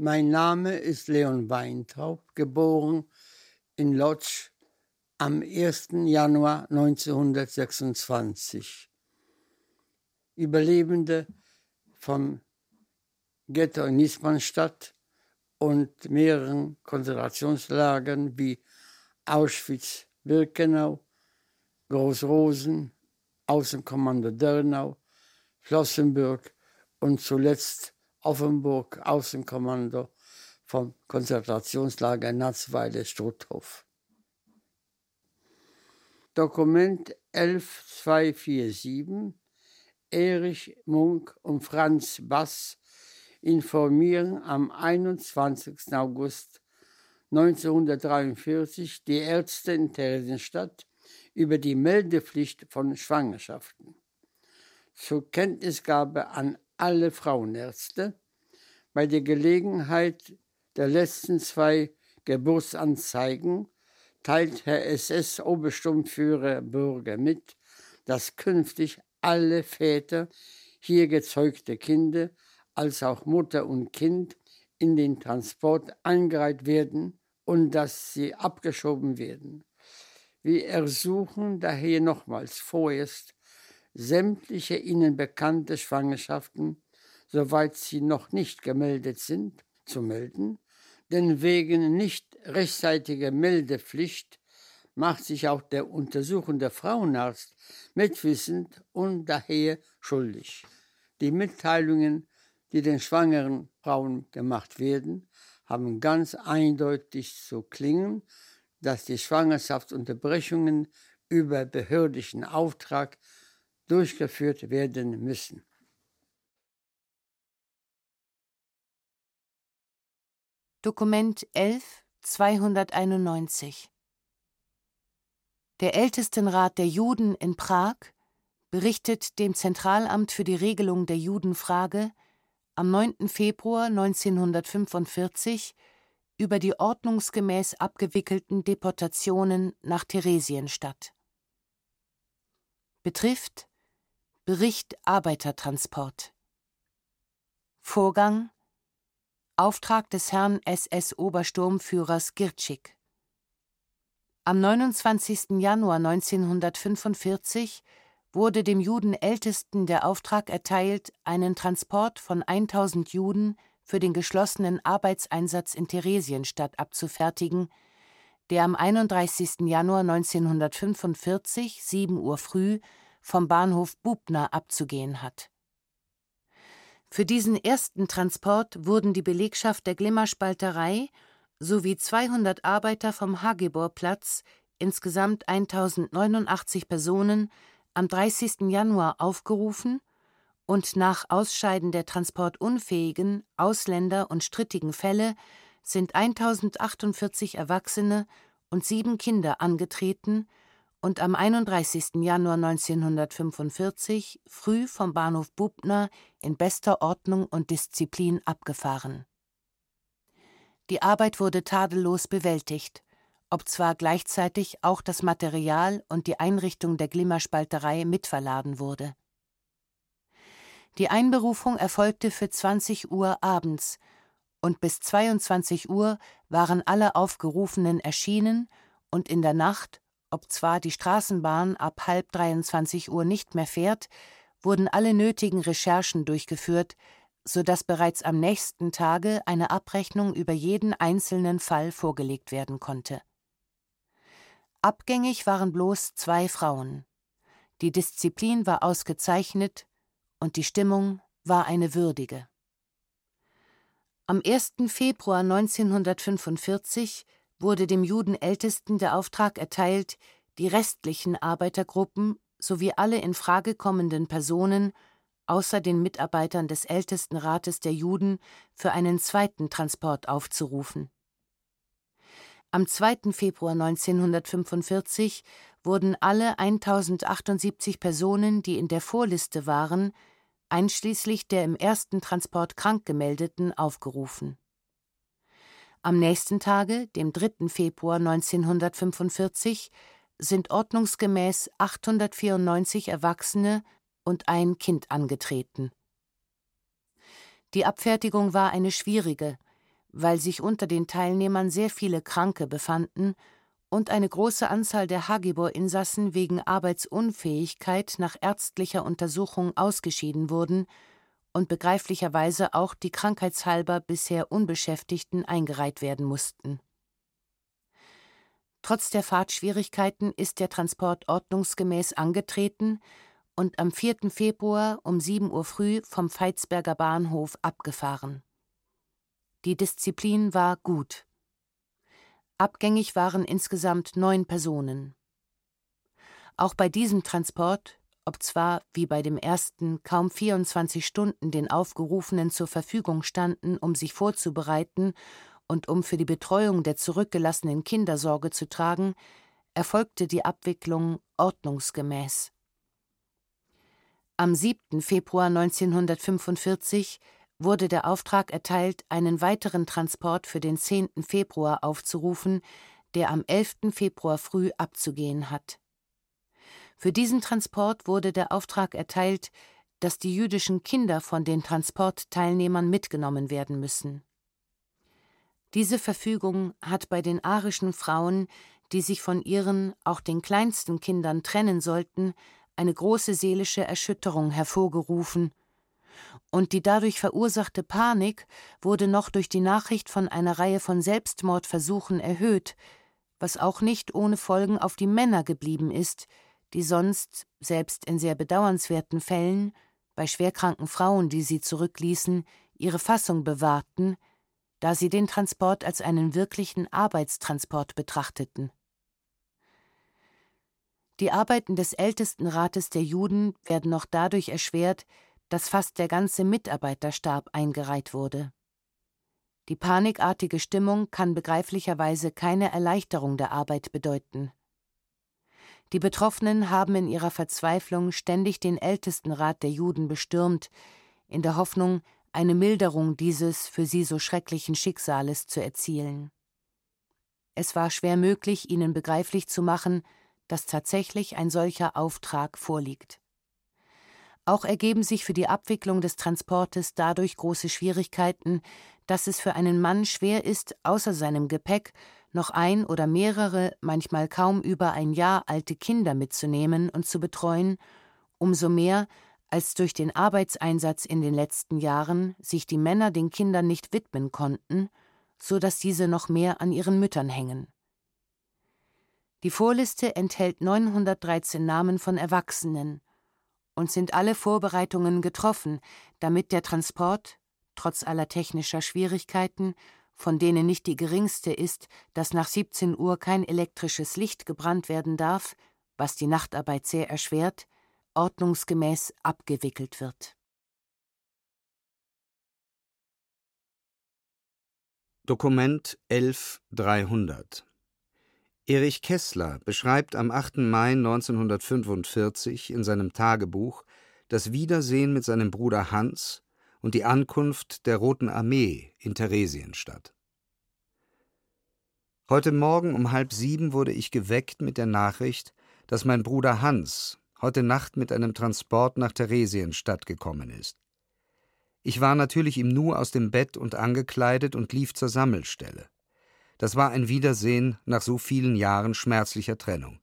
[SPEAKER 6] Mein Name ist Leon Weintraub, geboren in Lodz am 1. Januar 1926. Überlebende vom Ghetto in Niesmannstadt und mehreren Konzentrationslagern wie Auschwitz-Birkenau, Großrosen, Außenkommando Dörnau, Flossenburg und zuletzt Offenburg, Außenkommando vom Konzentrationslager Natzweiler-Struthof. Dokument 11247 Erich Munk und Franz Bass informieren am 21. August 1943 die Ärzte in Theresienstadt über die Meldepflicht von Schwangerschaften. Zur Kenntnisgabe an alle Frauenärzte bei der Gelegenheit der letzten zwei Geburtsanzeigen teilt Herr SS-Obersturmführer Bürger mit, dass künftig alle Väter hier gezeugte Kinder als auch Mutter und Kind in den Transport eingereiht werden und dass sie abgeschoben werden. Wir ersuchen daher nochmals vorerst, sämtliche ihnen bekannte Schwangerschaften, soweit sie noch nicht gemeldet sind, zu melden denn wegen nicht rechtzeitiger Meldepflicht macht sich auch der untersuchende Frauenarzt mitwissend und daher schuldig. Die Mitteilungen, die den schwangeren Frauen gemacht werden, haben ganz eindeutig zu klingen, dass die Schwangerschaftsunterbrechungen über behördlichen Auftrag durchgeführt werden müssen.
[SPEAKER 3] Dokument 11 291 Der Ältestenrat der Juden in Prag berichtet dem Zentralamt für die Regelung der Judenfrage am 9. Februar 1945 über die ordnungsgemäß abgewickelten Deportationen nach Theresienstadt. Betrifft Bericht Arbeitertransport. Vorgang Auftrag des Herrn SS-Obersturmführers Girtschik. Am 29. Januar 1945 wurde dem Judenältesten der Auftrag erteilt, einen Transport von 1000 Juden für den geschlossenen Arbeitseinsatz in Theresienstadt abzufertigen, der am 31. Januar 1945, 7 Uhr früh, vom Bahnhof Bubna abzugehen hat. Für diesen ersten Transport wurden die Belegschaft der Glimmerspalterei sowie 200 Arbeiter vom Hageborplatz, insgesamt 1089 Personen, am 30. Januar aufgerufen und nach Ausscheiden der transportunfähigen, Ausländer und strittigen Fälle sind 1048 Erwachsene und sieben Kinder angetreten und am 31. Januar 1945 früh vom Bahnhof Bubna in bester Ordnung und Disziplin abgefahren. Die Arbeit wurde tadellos bewältigt, obzwar gleichzeitig auch das Material und die Einrichtung der Glimmerspalterei mitverladen wurde. Die Einberufung erfolgte für 20 Uhr abends, und bis 22 Uhr waren alle Aufgerufenen erschienen und in der Nacht, obzwar die Straßenbahn ab halb 23 Uhr nicht mehr fährt, wurden alle nötigen Recherchen durchgeführt, so dass bereits am nächsten Tage eine Abrechnung über jeden einzelnen Fall vorgelegt werden konnte. Abgängig waren bloß zwei Frauen. Die Disziplin war ausgezeichnet, und die Stimmung war eine würdige. Am 1. Februar 1945 wurde dem Judenältesten der Auftrag erteilt, die restlichen Arbeitergruppen sowie alle in Frage kommenden Personen außer den Mitarbeitern des Ältestenrates der Juden für einen zweiten Transport aufzurufen. Am 2. Februar 1945 wurden alle 1078 Personen, die in der Vorliste waren, einschließlich der im ersten Transport krank gemeldeten, aufgerufen. Am nächsten Tage, dem 3. Februar 1945, sind ordnungsgemäß 894 Erwachsene und ein Kind angetreten. Die Abfertigung war eine schwierige, weil sich unter den Teilnehmern sehr viele Kranke befanden und eine große Anzahl der Hagibor-Insassen wegen Arbeitsunfähigkeit nach ärztlicher Untersuchung ausgeschieden wurden und begreiflicherweise auch die krankheitshalber bisher Unbeschäftigten eingereiht werden mussten. Trotz der Fahrtschwierigkeiten ist der Transport ordnungsgemäß angetreten und am 4. Februar um 7 Uhr früh vom Veitsberger Bahnhof abgefahren. Die Disziplin war gut. Abgängig waren insgesamt neun Personen. Auch bei diesem Transport, obzwar wie bei dem ersten kaum 24 Stunden den Aufgerufenen zur Verfügung standen, um sich vorzubereiten und um für die Betreuung der zurückgelassenen Kinder Sorge zu tragen, erfolgte die Abwicklung ordnungsgemäß. Am 7. Februar 1945 wurde der Auftrag erteilt, einen weiteren Transport für den 10. Februar aufzurufen, der am 11. Februar früh abzugehen hat. Für diesen Transport wurde der Auftrag erteilt, dass die jüdischen Kinder von den Transportteilnehmern mitgenommen werden müssen. Diese Verfügung hat bei den arischen Frauen, die sich von ihren, auch den kleinsten Kindern trennen sollten, eine große seelische Erschütterung hervorgerufen und die dadurch verursachte Panik wurde noch durch die Nachricht von einer Reihe von Selbstmordversuchen erhöht, was auch nicht ohne Folgen auf die Männer geblieben ist, die sonst, selbst in sehr bedauernswerten Fällen, bei schwerkranken Frauen, die sie zurückließen, ihre Fassung bewahrten, da sie den Transport als einen wirklichen Arbeitstransport betrachteten. Die Arbeiten des Ältestenrates der Juden werden noch dadurch erschwert, dass fast der ganze Mitarbeiterstab eingereiht wurde. Die panikartige Stimmung kann begreiflicherweise keine Erleichterung der Arbeit bedeuten. Die Betroffenen haben in ihrer Verzweiflung ständig den Ältestenrat der Juden bestürmt, in der Hoffnung, eine Milderung dieses für sie so schrecklichen Schicksales zu erzielen. Es war schwer möglich, ihnen begreiflich zu machen, dass tatsächlich ein solcher Auftrag vorliegt. Auch ergeben sich für die Abwicklung des Transportes dadurch große Schwierigkeiten, dass es für einen Mann schwer ist, außer seinem Gepäck noch ein oder mehrere, manchmal kaum über ein Jahr alte Kinder mitzunehmen und zu betreuen, umso mehr, als durch den Arbeitseinsatz in den letzten Jahren sich die Männer den Kindern nicht widmen konnten, so dass diese noch mehr an ihren Müttern hängen. Die Vorliste enthält 913 Namen von Erwachsenen und sind alle Vorbereitungen getroffen, damit der Transport, trotz aller technischer Schwierigkeiten, von denen nicht die geringste ist, dass nach 17 Uhr kein elektrisches Licht gebrannt werden darf, was die Nachtarbeit sehr erschwert, ordnungsgemäß abgewickelt wird.
[SPEAKER 2] Dokument 11300 Erich Kessler beschreibt am 8. Mai 1945 in seinem Tagebuch das Wiedersehen mit seinem Bruder Hans und die Ankunft der Roten Armee in Theresienstadt. Heute Morgen um halb sieben wurde ich geweckt mit der Nachricht, dass mein Bruder Hans heute Nacht mit einem Transport nach Theresienstadt gekommen ist. Ich war natürlich im Nu aus dem Bett und angekleidet und lief zur Sammelstelle. Das war ein Wiedersehen nach so vielen Jahren schmerzlicher Trennung.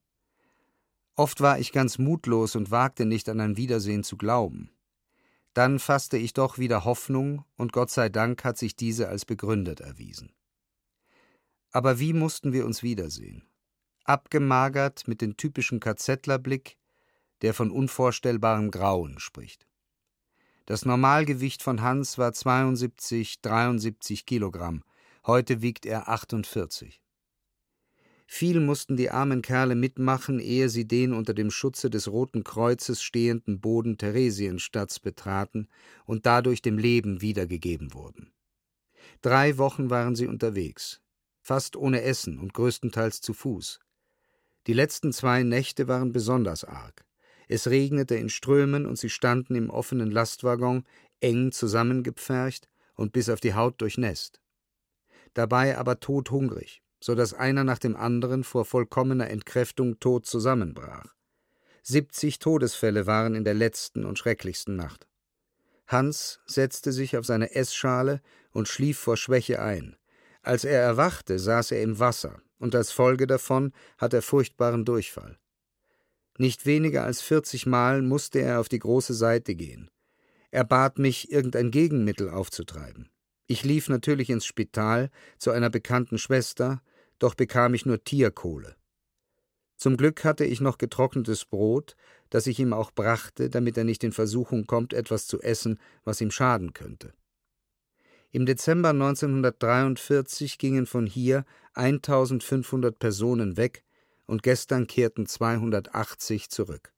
[SPEAKER 2] Oft war ich ganz mutlos und wagte nicht an ein Wiedersehen zu glauben. Dann fasste ich doch wieder Hoffnung, und Gott sei Dank hat sich diese als begründet erwiesen. Aber wie mussten wir uns wiedersehen? Abgemagert mit dem typischen KZlerblick, der von unvorstellbarem Grauen spricht. Das Normalgewicht von Hans war 72, 73 Kilogramm, heute wiegt er 48. Viel mussten die armen Kerle mitmachen, ehe sie den unter dem Schutze des Roten Kreuzes stehenden Boden Theresienstadts betraten und dadurch dem Leben wiedergegeben wurden. Drei Wochen waren sie unterwegs, fast ohne Essen und größtenteils zu Fuß. Die letzten zwei Nächte waren besonders arg. Es regnete in Strömen und sie standen im offenen Lastwaggon, eng zusammengepfercht und bis auf die Haut durchnässt. Dabei aber todhungrig so dass einer nach dem anderen vor vollkommener Entkräftung tot zusammenbrach. 70 Todesfälle waren in der letzten und schrecklichsten Nacht. Hans setzte sich auf seine Essschale und schlief vor Schwäche ein. Als er erwachte, saß er im Wasser, und als Folge davon hat er furchtbaren Durchfall. Nicht weniger als 40 Mal musste er auf die große Seite gehen. Er bat mich, irgendein Gegenmittel aufzutreiben. Ich lief natürlich ins Spital zu einer bekannten Schwester, doch bekam ich nur Tierkohle. Zum Glück hatte ich noch getrocknetes Brot, das ich ihm auch brachte, damit er nicht in Versuchung kommt, etwas zu essen, was ihm schaden könnte. Im Dezember 1943 gingen von hier 1500 Personen weg und gestern kehrten 280 zurück.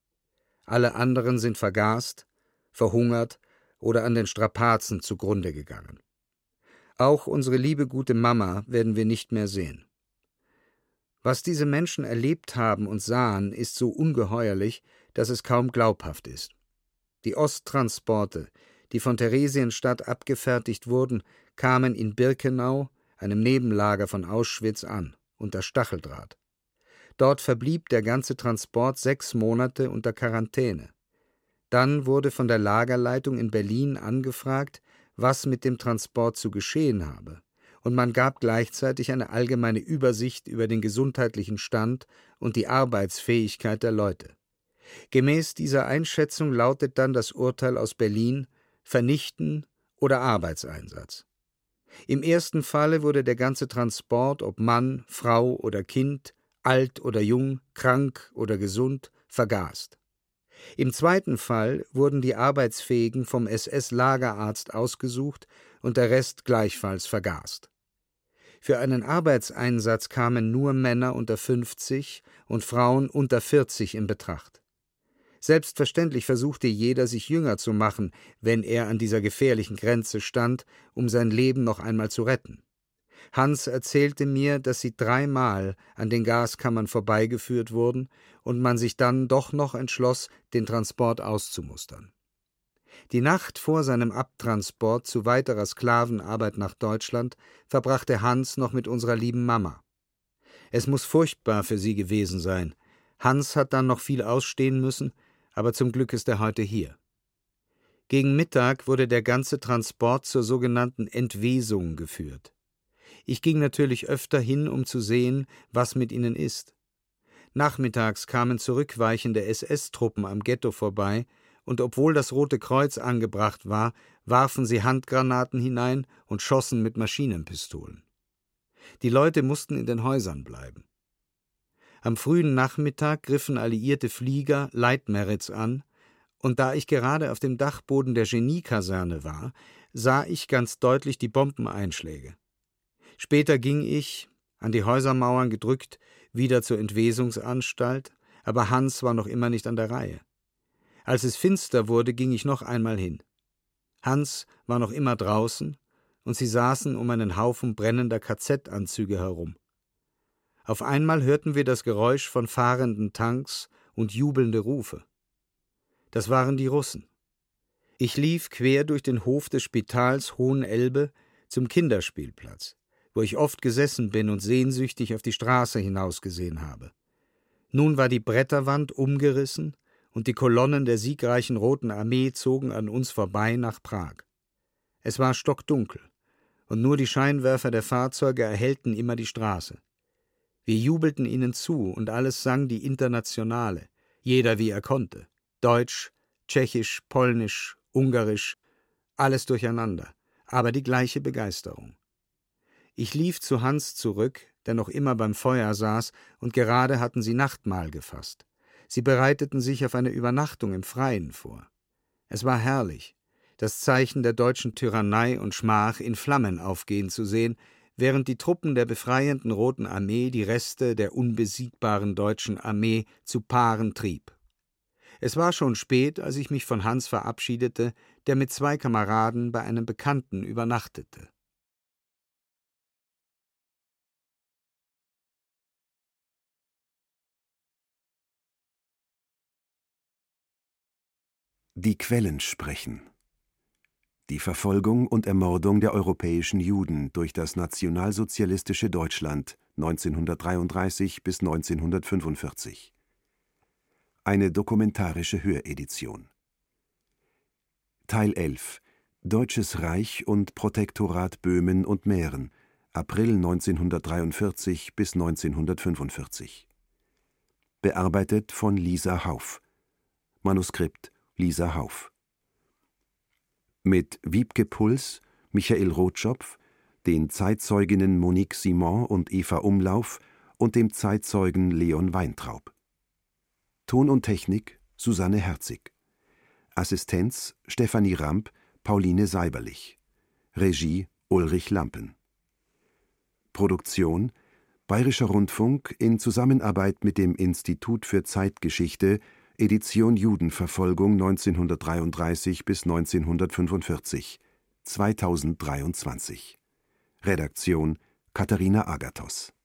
[SPEAKER 2] Alle anderen sind vergast, verhungert oder an den Strapazen zugrunde gegangen. Auch unsere liebe gute Mama werden wir nicht mehr sehen. Was diese Menschen erlebt haben und sahen, ist so ungeheuerlich, dass es kaum glaubhaft ist. Die Osttransporte, die von Theresienstadt abgefertigt wurden, kamen in Birkenau, einem Nebenlager von Auschwitz, an, unter Stacheldraht. Dort verblieb der ganze Transport sechs Monate unter Quarantäne. Dann wurde von der Lagerleitung in Berlin angefragt, was mit dem Transport zu geschehen habe und man gab gleichzeitig eine allgemeine Übersicht über den gesundheitlichen Stand und die Arbeitsfähigkeit der Leute. Gemäß dieser Einschätzung lautet dann das Urteil aus Berlin Vernichten oder Arbeitseinsatz. Im ersten Falle wurde der ganze Transport, ob Mann, Frau oder Kind, alt oder jung, krank oder gesund, vergast. Im zweiten Fall wurden die Arbeitsfähigen vom SS-Lagerarzt ausgesucht und der Rest gleichfalls vergast. Für einen Arbeitseinsatz kamen nur Männer unter 50 und Frauen unter 40 in Betracht. Selbstverständlich versuchte jeder, sich jünger zu machen, wenn er an dieser gefährlichen Grenze stand, um sein Leben noch einmal zu retten. Hans erzählte mir, dass sie dreimal an den Gaskammern vorbeigeführt wurden und man sich dann doch noch entschloss, den Transport auszumustern. Die Nacht vor seinem Abtransport zu weiterer Sklavenarbeit nach Deutschland verbrachte Hans noch mit unserer lieben Mama. Es muss furchtbar für sie gewesen sein. Hans hat dann noch viel ausstehen müssen, aber zum Glück ist er heute hier. Gegen Mittag wurde der ganze Transport zur sogenannten Entwesung geführt. Ich ging natürlich öfter hin, um zu sehen, was mit ihnen ist. Nachmittags kamen zurückweichende SS-Truppen am Ghetto vorbei, und obwohl das Rote Kreuz angebracht war, warfen sie Handgranaten hinein und schossen mit Maschinenpistolen. Die Leute mussten in den Häusern bleiben. Am frühen Nachmittag griffen alliierte Flieger Leitmeritz an, und da ich gerade auf dem Dachboden der Geniekaserne war, sah ich ganz deutlich die Bombeneinschläge. Später ging ich, an die Häusermauern gedrückt, wieder zur Entwesungsanstalt, aber Hans war noch immer nicht an der Reihe. Als es finster wurde, ging ich noch einmal hin. Hans war noch immer draußen, und sie saßen um einen Haufen brennender KZ-Anzüge herum. Auf einmal hörten wir das Geräusch von fahrenden Tanks und jubelnde Rufe. Das waren die Russen. Ich lief quer durch den Hof des Spitals Hohen Elbe zum Kinderspielplatz, wo ich oft gesessen bin und sehnsüchtig auf die Straße hinausgesehen habe. Nun war die Bretterwand umgerissen und die Kolonnen der siegreichen Roten Armee zogen an uns vorbei nach Prag. Es war stockdunkel, und nur die Scheinwerfer der Fahrzeuge erhellten immer die Straße. Wir jubelten ihnen zu, und alles sang die Internationale, jeder wie er konnte. Deutsch, Tschechisch, Polnisch, Ungarisch, alles durcheinander, aber die gleiche Begeisterung. Ich lief zu Hans zurück, der noch immer beim Feuer saß, und gerade hatten sie Nachtmahl gefasst. Sie bereiteten sich auf eine Übernachtung im Freien vor. Es war herrlich, das Zeichen der deutschen Tyrannei und Schmach in Flammen aufgehen zu sehen, während die Truppen der befreienden Roten Armee die Reste der unbesiegbaren deutschen Armee zu Paaren trieb. Es war schon spät, als ich mich von Hans verabschiedete, der mit zwei Kameraden bei einem Bekannten übernachtete.
[SPEAKER 1] Die Quellen sprechen. Die Verfolgung und Ermordung der europäischen Juden durch das nationalsozialistische Deutschland 1933 bis 1945. Eine dokumentarische Höredition. Teil 11 Deutsches Reich und Protektorat Böhmen und Mähren April 1943 bis 1945. Bearbeitet von Lisa Hauf. Manuskript Lisa Hauf. Mit Wiebke Puls, Michael Rotschopf, den Zeitzeuginnen Monique Simon und Eva Umlauf und dem Zeitzeugen Leon Weintraub. Ton und Technik Susanne Herzig. Assistenz Stefanie Ramp, Pauline Seiberlich. Regie Ulrich Lampen. Produktion Bayerischer Rundfunk in Zusammenarbeit mit dem Institut für Zeitgeschichte Edition Judenverfolgung 1933 bis 1945 2023 Redaktion Katharina Agathos